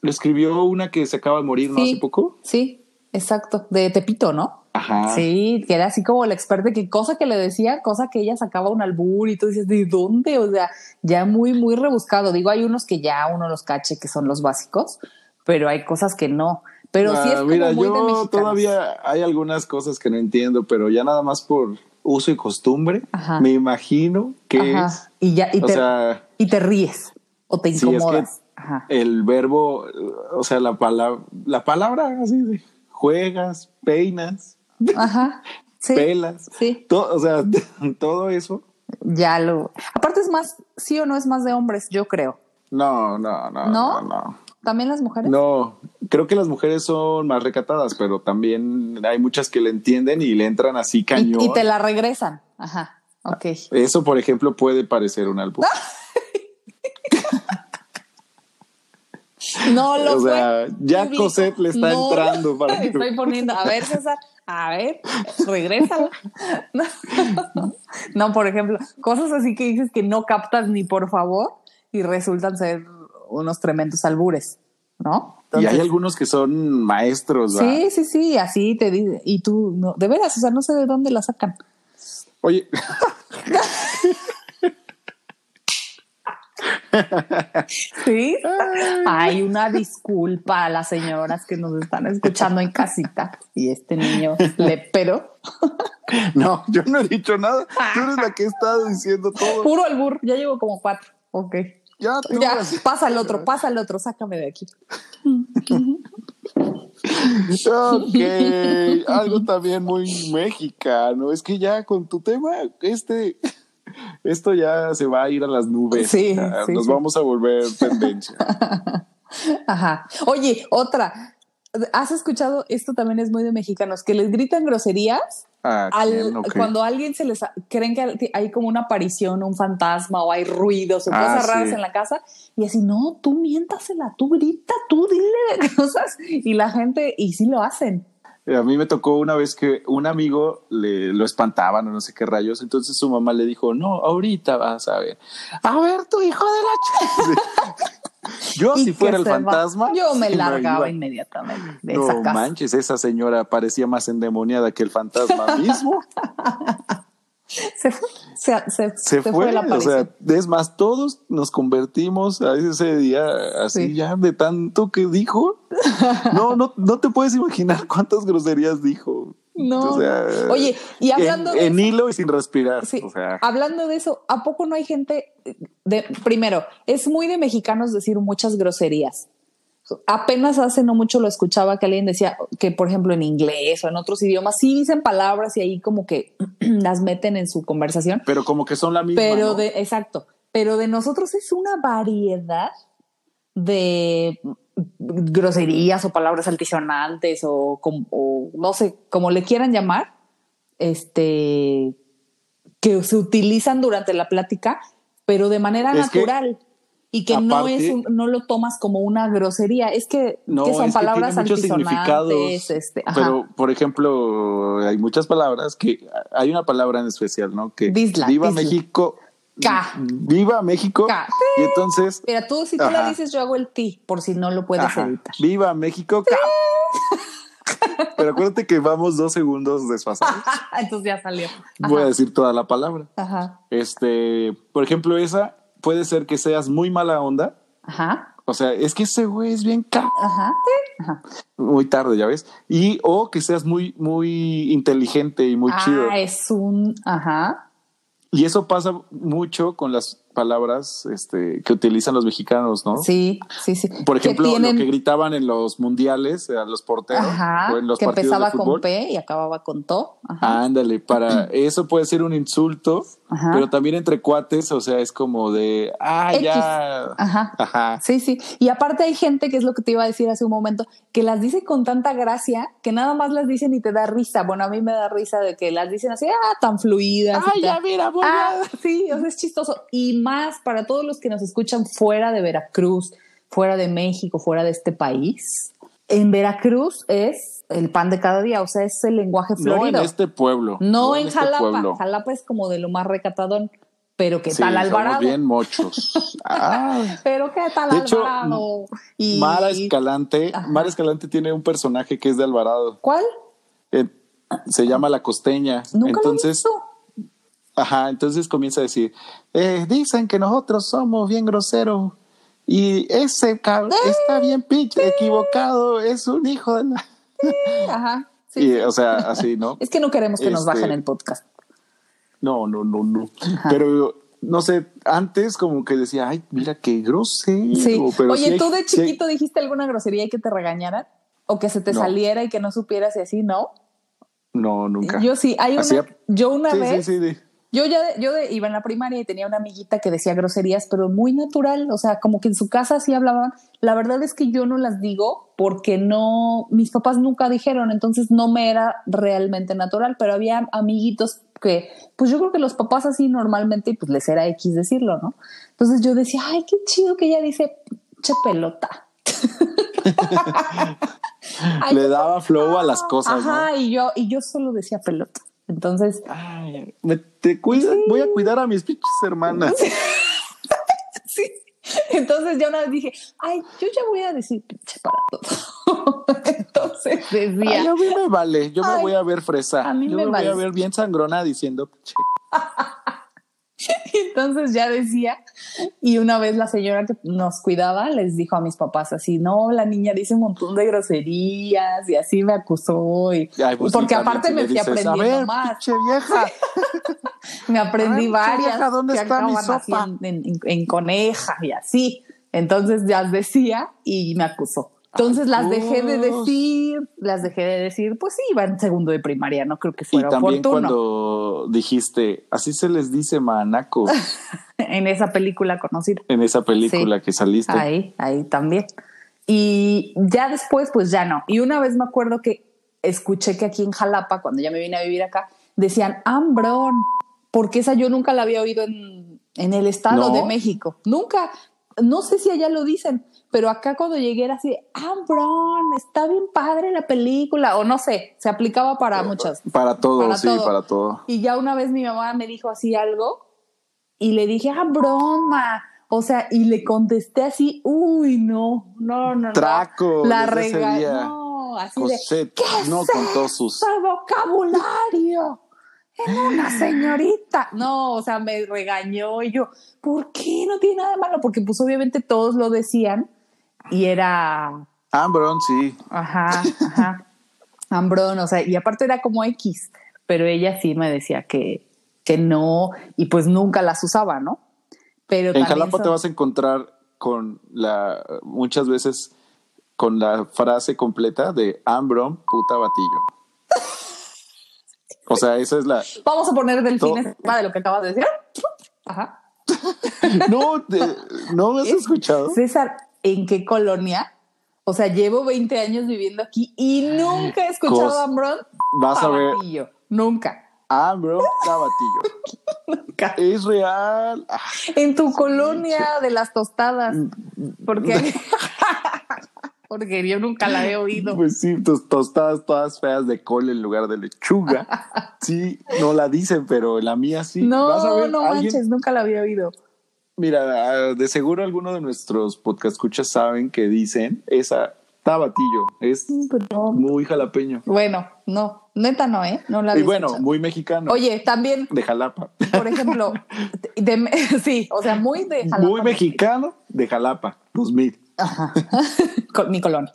Lo escribió una que se acaba de morir, ¿no? Sí. Hace poco. Sí, exacto. De Tepito, ¿no? Ajá. Sí, que era así como la experta, que cosa que le decía, cosa que ella sacaba un albur y tú dices, ¿de dónde? O sea, ya muy, muy rebuscado. Digo, hay unos que ya uno los cache, que son los básicos, pero hay cosas que no. Pero sí Ah, es como mira, muy de yo mexicanos. todavía hay algunas cosas que no entiendo, pero ya nada más por uso y costumbre, Ajá. me imagino que Ajá. es. Y ya, y o te, sea, y te ríes o te sí, es que incomodas. Ajá. el verbo, o sea, la palabra, la palabra así de juegas, peinas, Ajá. Sí. pelas, Sí. todo, o sea, todo eso. Ya lo. Aparte es más, sí o no es más de hombres, yo creo. No, no, no, ¿No? no, no. También las mujeres. No, creo que las mujeres son más recatadas, pero también hay muchas que le entienden y le entran así cañón. y, y te la regresan. Ajá. Ok. Eso, por ejemplo, puede parecer un albur. No lo O fue. sea, ya. Cosette le está No. entrando para que- Estoy poniendo, a ver, César, a ver, regrésala. No. Por ejemplo, cosas así que dices que no captas ni por favor y resultan ser unos tremendos albures, ¿no? y hay algunos que son maestros. Sí, sí, sí, así te dice. Y tú, no, de veras, o sea, no sé de dónde la sacan. Oye, Sí. Hay una disculpa a las señoras que nos están escuchando en casita y este niño le pero no, yo no he dicho nada. Tú eres la que ha estado diciendo todo. puro albur. Ya llevo como cuatro. Ok. Ya, Ya, pasa el otro, pasa el otro, sácame de aquí. Ok, algo también muy mexicano. Es que ya con tu tema, este, esto ya se va a ir a las nubes. Sí, Ya, sí, Nos sí. vamos a volver tendencia. Ajá. Oye, otra. ¿Has escuchado? Esto también es muy de mexicanos, que les gritan groserías ¿A al, cuando a alguien se les creen que hay como una aparición, un fantasma o hay ruidos o Ah, cosas raras en la casa y así, no, tú miéntasela, tú grita, tú dile cosas y la gente, y sí lo hacen. A mí me tocó una vez que un amigo le lo espantaban o no sé qué rayos, entonces su mamá le dijo, no, ahorita vas a ver. A ver, tu hijo de la ch-". Yo si fuera el va. fantasma, Yo me largaba inmediatamente de esa No casa. manches, esa señora parecía más endemoniada que el fantasma mismo. Se fue, se, se- Se, se fue, la o sea, es más, todos nos convertimos a ese día así Sí. ya de tanto que dijo. No, no, no te puedes imaginar cuántas groserías dijo. No. O sea, Oye, y hablando en, de en eso- hilo y sin respirar. Sí, O sea, hablando de eso, ¿a poco no hay gente de primero, es muy de mexicanos decir muchas groserías? Apenas hace no mucho lo escuchaba que alguien decía que, por ejemplo, en inglés o en otros idiomas, sí dicen palabras y ahí como que las meten en su conversación. pero como que son la misma. Pero ¿no? de, exacto, pero de nosotros es una variedad de groserías o palabras altisonantes o, no sé, como le quieran llamar, este, que se utilizan durante la plática, pero de manera Es natural. Y que no es un- no lo tomas como una grosería, es que, No, que son es que palabras tiene muchos significados. este. Pero, por ejemplo, hay muchas palabras que hay una palabra en especial, ¿no? Que Disla, viva disla. México. K. Viva México. K. Y entonces, Mira, tú si tú Ajá. la dices, yo hago el ti, por si no lo puedes ajá, editar. viva México. K. Pero acuérdate que vamos dos segundos desfasados. Entonces ya salió. Voy a decir toda la palabra. Ajá. Este, por ejemplo, esa puede ser que seas muy mala onda Ajá. O sea, es que ese güey es bien ca Ajá. Ajá. muy tarde, ya ves. Y o que seas muy, muy inteligente y muy chido. Ah, es un. Ajá. Y eso pasa mucho con las palabras este, que utilizan los mexicanos, ¿no? Sí, sí, sí. Por Que ejemplo, tienen- lo que gritaban en los mundiales a los porteros Ajá. o en los que partidos empezaba de fútbol. con P y acababa con To. Ajá. Ándale, para eso puede ser un insulto, Ajá. pero también entre cuates, o sea, es como de, ah, X. ya. Ajá. Ajá. Sí, sí. Y aparte hay gente, que es lo que te iba a decir hace un momento, que las dice con tanta gracia que nada más las dicen y te da risa. Bueno, a mí me da risa de que las dicen así, ah, tan fluidas. Ay, ya mira, voy Ah, a- sí, o sea, es chistoso. Y más para todos los que nos escuchan fuera de Veracruz, fuera de México, fuera de este país. En Veracruz es el pan de cada día, o sea, es el lenguaje No en florido. este pueblo. No, en este Jalapa. pueblo. Jalapa es como de lo más recatadón. Pero qué Sí, tal Alvarado. bien mochos. Ah. Pero qué tal De hecho, Alvarado. Y- Mara Escalante, Ajá. Mara Escalante tiene un personaje que es de Alvarado. ¿Cuál? Eh, se llama La Costeña. Nunca Entonces, lo he visto. Ajá, entonces comienza a decir, eh, dicen que nosotros somos bien groseros y ese cabrón está bien pinche equivocado, es un hijo de la... Ajá. sí, Y, sí. o sea, así, ¿no? Es que no queremos que nos Este- bajen el podcast. No, no, no, no. Pero, no sé, antes como que decía, ay, mira qué grosero. Sí. Pero Oye, hay- ¿tú de chiquito dijiste alguna grosería y que te regañaran? ¿O que se te No. saliera y que no supieras y así? No. No, nunca. Yo sí. Hay una, yo una sí, vez. sí, Yo ya de- yo de- iba en la primaria y tenía una amiguita que decía groserías, pero muy natural, o sea, como que en su casa sí hablaban. La verdad es que yo no las digo porque no, mis papás nunca dijeron, entonces no me era realmente natural, pero había amiguitos que, pues yo creo que los papás así normalmente, pues les era X decirlo, ¿no? Entonces yo decía, ay, qué chido que ella dice, che pelota. Ay, Le daba flow a las cosas, ¿no? Ajá, y yo, y yo solo decía pelota. Entonces, Ay, me- te cuida, Sí. voy a cuidar a mis pinches hermanas. Sí. Entonces ya una vez dije, ay, yo ya voy a decir pinche para todo. Entonces decía, Ay, a mí me vale, yo me voy a ver fresa. a mí yo me me, voy a ver bien sangrona diciendo, "Pinche". entonces ya decía, y una vez la señora que nos cuidaba les dijo a mis papás así, no, la niña dice un montón de groserías y así me acusó y Ay, pues porque aparte me fui aprendiendo ver, más, vieja. me aprendí varias vieja, ¿dónde que está mi sopa? en, en- en coneja y así. Entonces ya decía y me acusó. Entonces Ay, las dejé de decir, las dejé de decir, pues sí, iba en segundo de primaria, no creo que Y fuera también oportuno. cuando dijiste, así se les dice manacos En esa película conocida. en esa película Sí. que saliste. Ahí, ahí también. Y ya después, pues ya no. Y una vez me acuerdo que escuché que aquí en Jalapa, cuando ya me vine a vivir acá, decían Ambrón, porque esa yo nunca la había oído en, en el Estado ¿No? de México. Nunca. No sé si allá lo dicen, pero acá cuando llegué era así, Ambrón, está bien padre la película, o no sé, se aplicaba para muchas. Para todo, Para sí, todo. para todo. Y ya una vez mi mamá me dijo así algo y le dije, ah, broma. O sea, y le contesté así, uy, no, no, no, no. Traco, La ese regañó. día. No, así de, ¿qué no es contó sus. ese vocabulario? En una señorita. No, o sea, me regañó y yo, ¿por qué no tiene nada de malo? Porque pues obviamente todos lo decían y era Ambrón, sí. Ajá, ajá. Ambrón, o sea, y aparte era como X, pero ella sí me decía que, que no, y pues nunca las usaba, ¿no? Pero En Jalapa son- te vas a encontrar con la, muchas veces con la frase completa de Ambrón, puta batillo. O sea, esa es la. Vamos a poner delfines encima de lo que acabas de decir. Ajá. No, te- no me has escuchado. César, ¿en qué colonia? O sea, llevo 20 años viviendo aquí y nunca he escuchado Cos- a Ambrón. Vas a ver. Tabatillo. Nunca. Ambrón, puta batillo. Nunca. Es real. Ah, En tu colonia de las tostadas. Porque, porque yo nunca la he oído. Pues sí, tus tostadas todas feas de col en lugar de lechuga. Sí, no la dicen, pero la mía sí. No, Vas a ver, no alguien- manches, nunca la había oído. Mira, de seguro alguno de nuestros podcast escuchas saben que dicen esa tabatillo. Es Pues no. muy jalapeño. Bueno, no, neta no, ¿eh? No la Y bueno, escuchado. muy mexicano. Oye, también, De Jalapa. por ejemplo, de- sí, o sea, muy de Jalapa. muy mexicano de Jalapa, 2000. Ajá. Con mi colonia.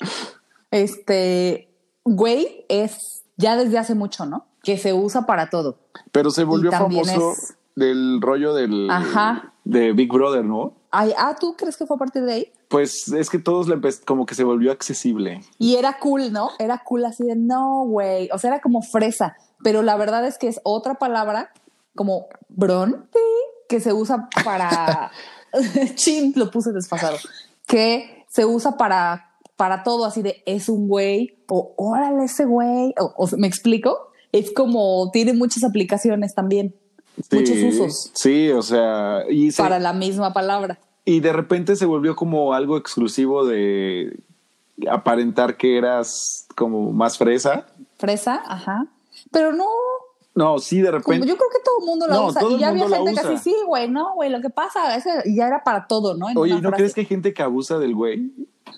Este, güey es ya desde hace mucho, ¿no? Que se usa para todo. Pero se volvió famoso es- del rollo del Ajá. De Big Brother, ¿no? Ay, ah, ¿tú crees que fue a partir de ahí? Pues es que todos le como que se volvió accesible. Y era cool, ¿no? Era cool así de no, güey. O sea, era como fresa. Pero la verdad es que es otra palabra como bronte que se usa para. Chin, lo puse desfasado. Que se usa para, para todo, así de es un güey o órale ese güey. O, o- ¿Me explico? Es como tiene muchas aplicaciones también, Sí, muchos usos Sí, o sea, y, se- para la misma palabra. y de repente se volvió como algo exclusivo de aparentar que eras como más fresa. Fresa, ajá. Pero no, No, sí, de Como repente. yo creo que todo el mundo la No, usa. todo Y ya había gente que así, sí, güey, no, güey, lo que pasa, ese ya era para todo, ¿no? En Oye, ¿no frase. crees que hay gente que abusa del güey?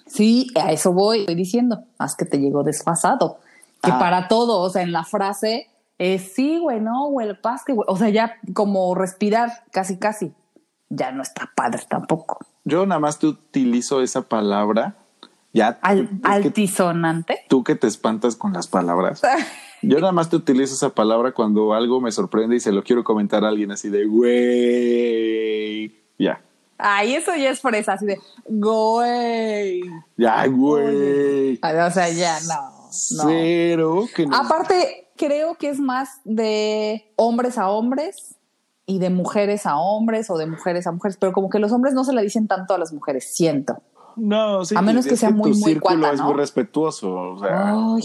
Sí, a eso voy, estoy diciendo. Más que te llegó desfasado. Que Ah. para todo, o sea, en la frase es sí, güey, no, güey, lo que pasa es que, güey, o sea, ya como respirar, casi, casi. Ya no está padre tampoco. Yo nada más te utilizo esa palabra. Ya Al, es que altisonante. tú que te espantas con las palabras. Yo nada más te utilizo esa palabra cuando algo me sorprende y se lo quiero comentar a alguien así de güey. Ya. Ay, eso ya es fresa, así de, güey. Ya, güey. O sea, ya, no. no. Cero que no. Aparte, creo que es más de hombres a hombres y de mujeres a hombres o de mujeres a mujeres, pero como que los hombres no se le dicen tanto a las mujeres, siento. No, sí. a menos que sea muy, tu muy círculo cuata, es ¿no? muy respetuoso. O sea, Ay.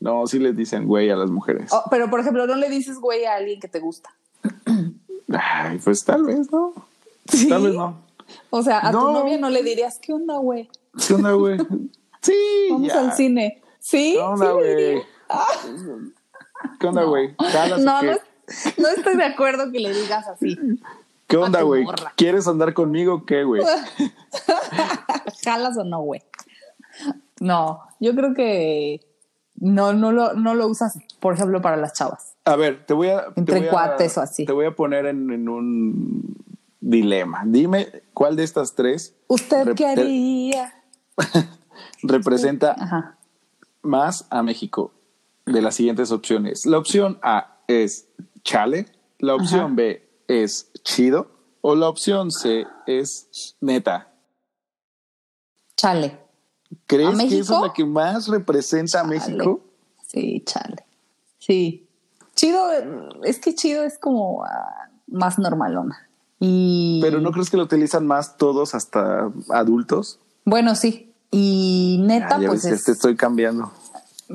no, sí les dicen güey a las mujeres. Oh, pero, por ejemplo, no le dices güey a alguien que te gusta. Ay, pues tal vez no. ¿Sí? Tal vez no. O sea, a tu No. novia no le dirías, ¿qué onda, güey? ¿Qué onda, güey? Sí, Vamos ya. al cine. ¿Sí? ¿Qué onda, Sí güey? diría. ¿Qué onda, güey? ¿Jalas o No, no, no estoy de acuerdo que le digas así. ¿Qué onda, güey? ¿Quieres andar conmigo o qué, güey? ¿Jalas o no, güey? No, yo creo que no, no, lo, no lo usas, por ejemplo, para las chavas. A ver, te voy a. Entre voy a- cuates o así. Te voy a poner en, en un dilema. Dime cuál de estas tres ¿Usted haría? representa Ajá. más a México de las siguientes opciones. La opción A es chale, la opción Ajá. B es chido o la opción C es neta. Chale. ¿Crees ¿A que esa es la que más representa a. México? Sí, chale. Sí. Chido, es que chido es como ah, más normalona. Y Pero ¿no crees que lo utilizan más todos hasta adultos? bueno, sí. Y neta, Ah, ya pues ves, es. te estoy cambiando.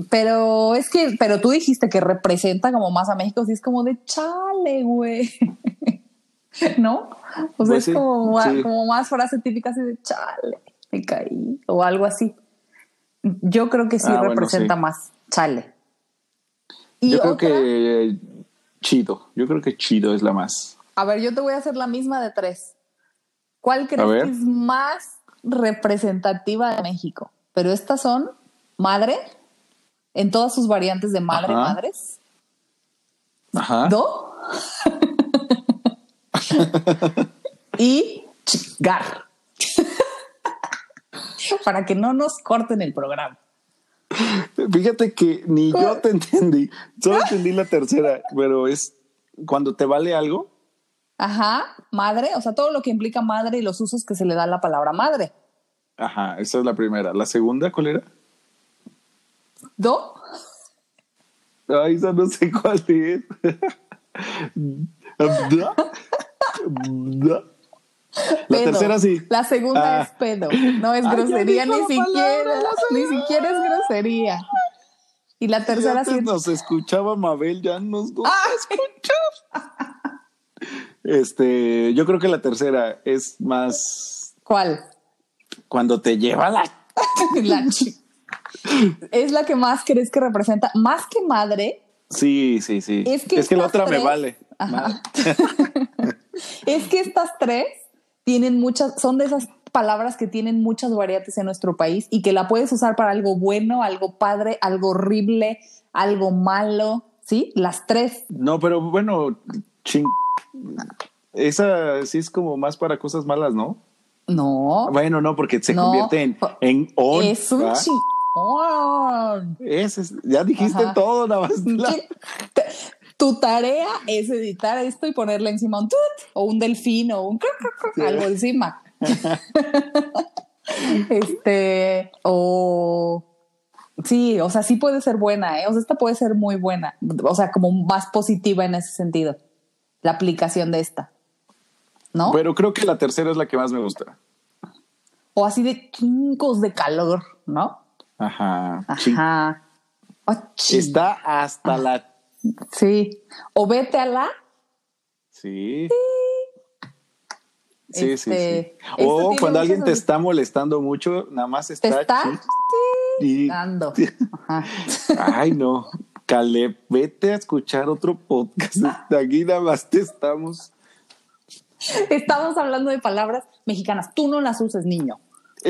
Pero es que, pero tú dijiste que representa como más a México, sí es como de chale, güey. ¿No? O sea, Pues es sí, como, más, sí. como más frase típica así de chale, me caí, o algo así. Yo creo que sí Ah, bueno, representa sí. más chale. Y Yo creo otra- que chido. Yo creo que chido es la más. A ver, yo te voy a hacer la misma de tres. ¿Cuál crees que es más representativa de México? Pero estas son madre, en todas sus variantes de madre, Ajá. madres. Ajá. Do. y chingar. Para que no nos corten el programa. Fíjate que ni yo te entendí. Solo entendí la tercera, pero es cuando te vale algo. Ajá, madre, o sea, todo lo que implica madre y los usos que se le da a la palabra madre. Ajá, esa es la primera. La segunda, ¿cuál era? Do. Ay, esa no sé cuál es. Da. Da. La pedo. tercera sí. La segunda Ah. es pedo. No es Ay, grosería ni siquiera. palabra, Ni siquiera es grosería. Y la tercera sí. nos escuchaba Mabel, ya nos Ah. escuchar. Este, yo creo que la tercera es más ¿Cuál? cuando te lleva la La chi- Es la que más crees que representa, más que madre, Sí, sí, sí. Es que la estas otra me vale. Ajá. es que estas tres tienen muchas, son de esas palabras que tienen muchas variantes en nuestro país y que la puedes usar para algo bueno, algo padre, algo horrible, algo malo, ¿sí? Las tres. No, pero bueno, ching. Esa sí es como más para cosas malas, ¿no? No. Bueno, no, porque se No. convierte en, en on. es un ¿va? Ese es- ya dijiste Ajá. todo, nada más. Tu tarea es editar esto y ponerle encima un tut o un delfín o un algo encima. este, o sí, o sea, sí puede ser buena, ¿eh? O sea, esta puede ser muy buena. O sea, como más positiva en ese sentido. La aplicación de esta. ¿No? Pero creo que la tercera es la que más me gusta. o así de quincos de calor, ¿no? Ajá. Sí. Ajá. Oh. Está hasta la. Sí. O vete a la. Sí. Sí, Este, sí, sí. esto O cuando alguien te está molestando mucho, nada más Te está. chi- y- dando. Ajá. Ay, no. Caleb, vete a escuchar otro podcast. De aquí nada más te estamos. Estamos hablando de palabras mexicanas. Tú no las uses, niño.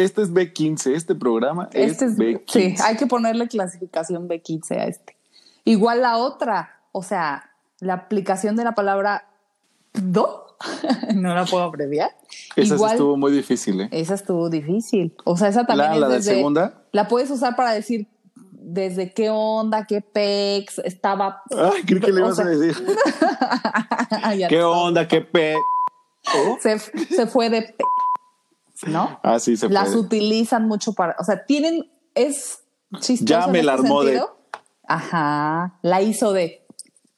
Este es B15. Este programa Este es es, B15. sí, hay que ponerle clasificación B15 a este. Igual la otra, o sea, la aplicación de la palabra do, no la puedo abreviar. Esa Igual, sí estuvo muy difícil, ¿eh? esa estuvo difícil. O sea, esa también La- es la de desde- segunda. La puedes usar para decir desde qué onda, qué pex, estaba. Creo que le ibas sea, a decir. ¿Qué onda? ¿Qué pe? ¿Oh? Se, se fue de pe, ¿no? Ah, sí, se las puede. utilizan mucho para, o sea, tienen, es chistoso. Ya me la este armó de-. Ajá, la hizo de.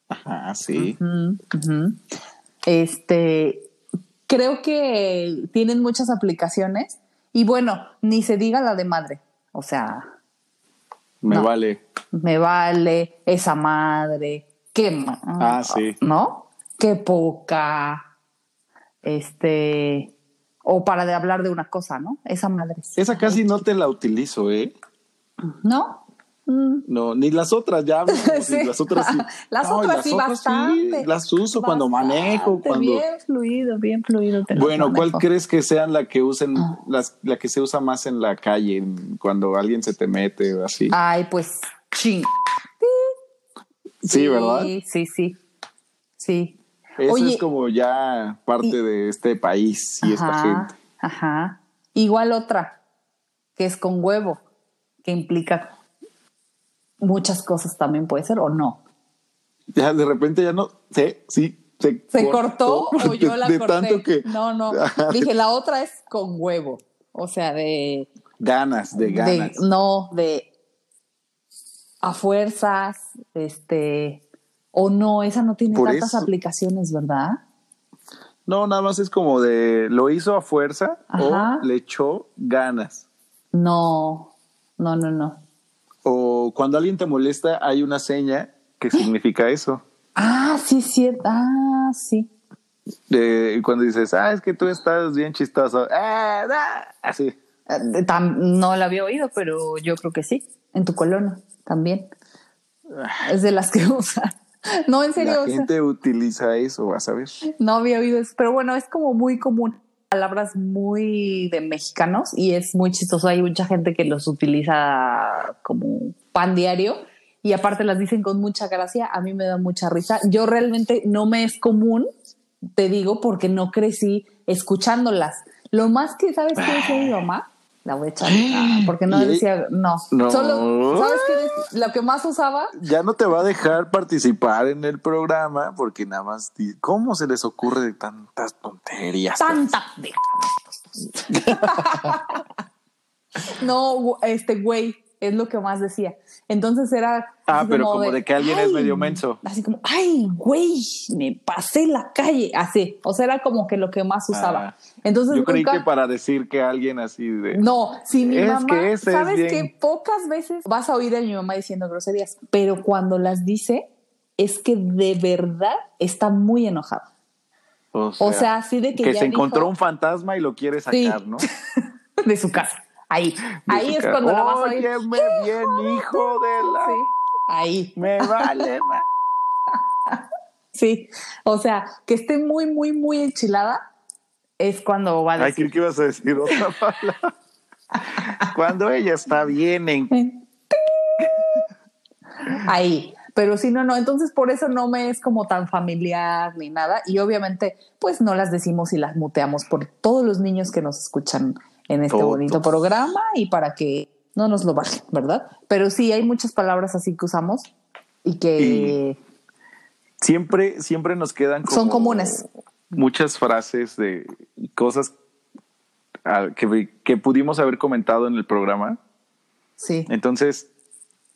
Ajá, sí. Este, creo que tienen muchas aplicaciones y bueno, ni se diga la de madre, o sea, Me no. vale. me vale esa madre, qué Ah, sí. ¿no? Qué poca, este, o para de hablar de una cosa, ¿no? Esa madre. Esa casi no te la utilizo, ¿eh? ¿No? Mm. No, ni las otras, ya. Sí. Las otras sí. Las No, otras sí, bastante. las uso cuando manejo, cuando. Bien fluido, bien fluido. te Bueno, ¿cuál. Ah. crees que sean la que usen, las, la que se usa más en la calle, cuando alguien se te mete o así? Ay, pues, ching. sí, ¿verdad? Sí, sí, sí. Eso Oye, es como ya parte y- de este país y esta gente. Ajá. Igual otra, que es con huevo, que implica muchas cosas también puede ser o no. Ya de repente ya no, sí, sí, se, ¿Se cortó, o yo la de, de corté? tanto que No, no. Dije, la otra es con huevo. O sea, de, ganas, de de ganas. no, de a fuerzas, este, o no, esa no tiene Por tantas eso. aplicaciones, ¿verdad? No, nada más es como de lo hizo a fuerza Ajá. o le echó ganas. No, no, no, no. O cuando alguien te molesta, hay una seña que significa eso. Ah, sí, cierto. Ah, sí. De, cuando dices, ah, es que tú estás bien chistoso. Ah, ah, así. Eh, no la había oído, pero yo creo que sí. En tu colonia también. Es de las que usa. No, en serio, La o sea, gente utiliza eso, vas a ver. no había oído eso. Pero bueno, es como muy común. Palabras muy de mexicanos y es muy chistoso. Hay mucha gente que los utiliza como pan diario y aparte las dicen con mucha gracia. A mí me da mucha risa. Yo realmente no me es común, te digo, porque no crecí escuchándolas. Lo más que sabes que decía mi mamá, la voy a echar, ah, porque no decía, no, No. solo, ¿sabes qué? Lo que más usaba, Ya no te va a dejar participar en el programa porque nada más, di- ¿cómo se les ocurre de tantas tonterías? tanta. de- no, este güey, es lo que más decía. Entonces era. Ah, pero como de que alguien es medio menso. Así como, ay, güey, me pasé la calle. Así. O sea, era como que lo que más usaba. Ah, Entonces, Yo creí nunca- que para decir que alguien así de... No, si mi Es mamá, que ese es sabes bien. que pocas veces vas a oír a mi mamá diciendo groserías, pero cuando las dice es que de verdad está muy enojada. O sea, así de que ya se encontró un fantasma y lo quiere Sí. sacar, ¿no? de su casa. Ahí, ahí es cuando la vas a oír. Óyeme bien, hijo de la... Sí, ahí, Me vale, ma- sí. O sea, que esté muy, muy, muy enchilada es cuando va a Ay, decir. creí que ibas a decir otra palabra. Cuando ella está bien en... Ahí. pero sí, no, no. Entonces, por eso no me es como tan familiar ni nada. Y obviamente, pues no las decimos y las muteamos por todos los niños que nos escuchan en este bonito programa y para que no nos lo bajen, ¿verdad? Pero sí, hay muchas palabras así que usamos y que Siempre, siempre nos quedan como Son comunes. Muchas frases de cosas que, que pudimos haber comentado en el programa. sí. Entonces,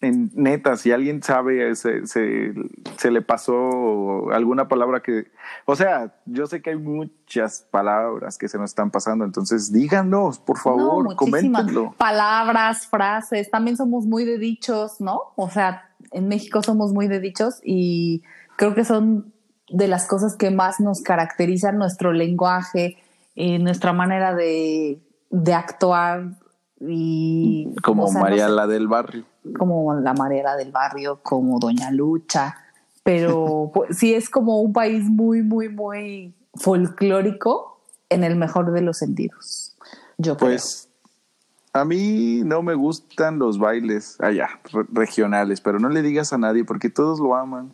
en neta, si alguien sabe, se, se, se le pasó alguna palabra que, o sea, yo sé que hay muchas palabras que se nos están pasando, entonces díganos, por favor, No, coméntenlo. Palabras, frases, también somos muy de dichos, ¿no? O sea, en México somos muy de dichos y creo que son de las cosas que más nos caracterizan nuestro lenguaje, eh, nuestra manera de, de actuar y Como o sea, no María sé, la del barrio. como la Mariela del barrio, como Doña Lucha, pero pues, sí es como un país muy, muy, muy folclórico en el mejor de los sentidos. Yo creo. Pues a mí no me gustan los bailes allá, re- regionales, pero no le digas a nadie porque todos lo aman.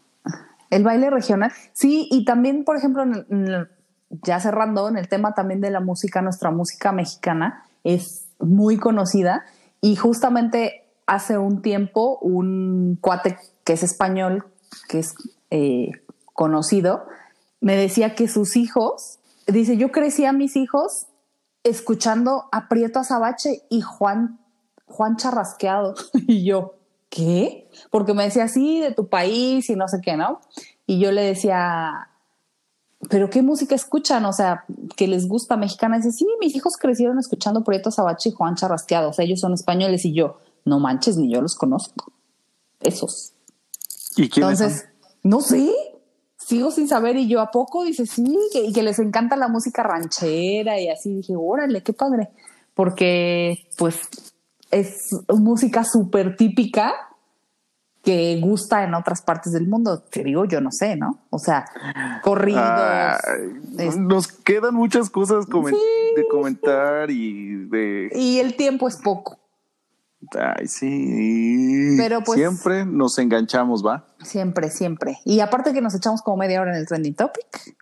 El baile regional. Sí, y también, por ejemplo, en el- en el- ya cerrando en el tema también de la música, nuestra música mexicana es muy conocida y justamente hace un tiempo un cuate que es español, que es eh, conocido, me decía que sus hijos, dice, yo crecí a mis hijos escuchando a Prieto Azabache y Juan, Juan Charrasqueado. y yo, ¿qué? Porque me decía así de tu país y no sé qué, ¿no? Y yo le decía, ¿pero qué música escuchan? O sea, que les gusta mexicana. Dice, sí, mis hijos crecieron escuchando Prieto Azabache y Juan Charrasqueado. O sea, ellos son españoles y yo, no manches, ni yo los conozco. Esos. ¿Y quiénes Entonces, no sé, sigo sin saber y yo a poco dice sí, que, y que les encanta la música ranchera y así dije, órale, qué padre, porque pues es música súper típica que gusta en otras partes del mundo, te digo, yo no sé, ¿no? O sea, corridos. Es- nos quedan muchas cosas comen- Sí. de comentar y de... y el tiempo es poco. Ay, sí. Pero, pues- Siempre nos enganchamos, ¿va? Siempre, siempre. Y aparte que nos echamos como media hora en el trending topic.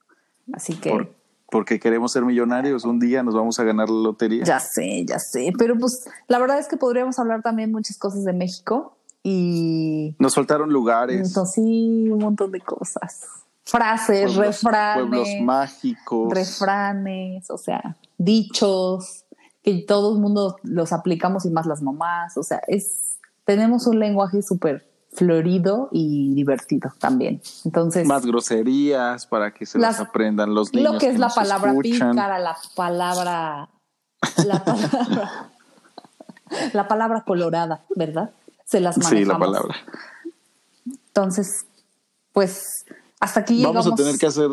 Así que Por- porque queremos ser millonarios. Un día nos vamos a ganar la lotería. Ya sé, ya sé. Pero pues la verdad es que podríamos hablar también muchas cosas de México y Nos faltaron lugares, entonces sí, un montón de cosas. Frases, pueblos, refranes, pueblos mágicos. refranes, o sea, dichos que todo el mundo los aplicamos y más las mamás. O sea, es tenemos un lenguaje súper florido y divertido también. Entonces, más groserías para que se las, Las- aprendan los niños. lo que es la palabra escuchan. pícara, la palabra, la palabra, la palabra colorada, ¿verdad? Se las manejamos. Sí, la palabra. Entonces, pues hasta aquí llegamos. Vamos a tener que hacer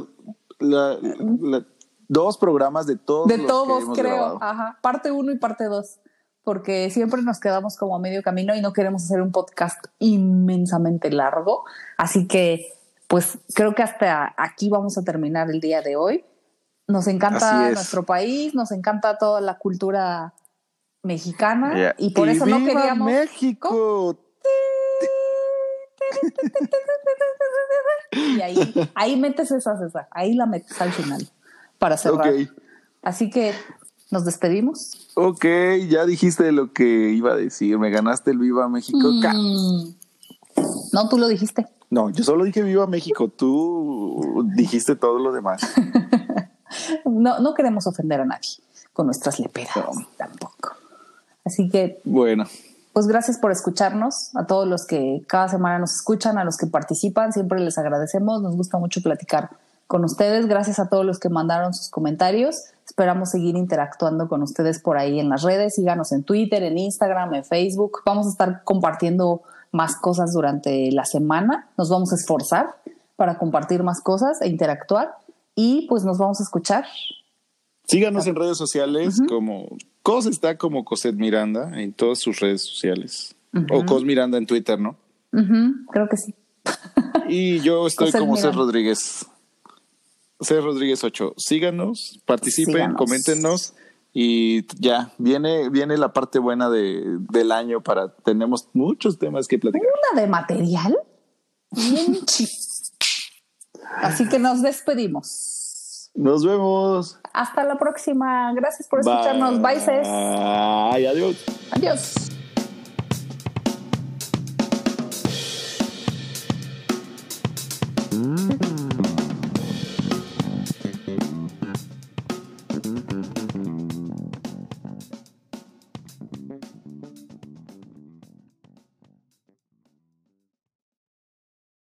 la- la- dos programas de todos. de los que todos, hemos creo. grabado. Ajá. Parte uno y parte dos. Porque siempre nos quedamos como a medio camino y no queremos hacer un podcast inmensamente largo. Así que, pues creo que hasta aquí vamos a terminar el día de hoy. Nos encanta nuestro país, nos encanta toda la cultura mexicana y por eso no viva queríamos. México. Y ahí, ahí metes esa, esa, ahí la metes al final para cerrar. Así que nos despedimos. Ok, ya dijiste lo que iba a decir. Me ganaste el Viva México. Mm. No, tú lo dijiste. No, yo solo dije Viva México. Tú dijiste todo lo demás. No, no queremos ofender a nadie con nuestras leperas tampoco. Así que, Bueno, pues gracias por escucharnos. A todos los que cada semana nos escuchan, a los que participan, siempre les agradecemos. Nos gusta mucho platicar con ustedes. Gracias a todos los que mandaron sus comentarios. Esperamos seguir interactuando con ustedes por ahí en las redes. Síganos en Twitter, en Instagram, en Facebook. Vamos a estar compartiendo más cosas durante la semana. Nos vamos a esforzar para compartir más cosas e interactuar. Y pues nos vamos a escuchar. síganos en redes sociales como Cos está como Coset Miranda en todas sus redes sociales. O Cos Miranda en Twitter, ¿no? Creo que sí. Y yo estoy como C. Miranda. Rodríguez. C. Rodríguez 8. Síganos, participen, Síganos. coméntenos. Y ya, viene, viene la parte buena de, del año para, tenemos muchos temas que platicar. ¿Una de material? Bien. Así que nos despedimos. Nos vemos. Hasta la próxima. Gracias por escucharnos. Bye. Bye, adiós. Adiós.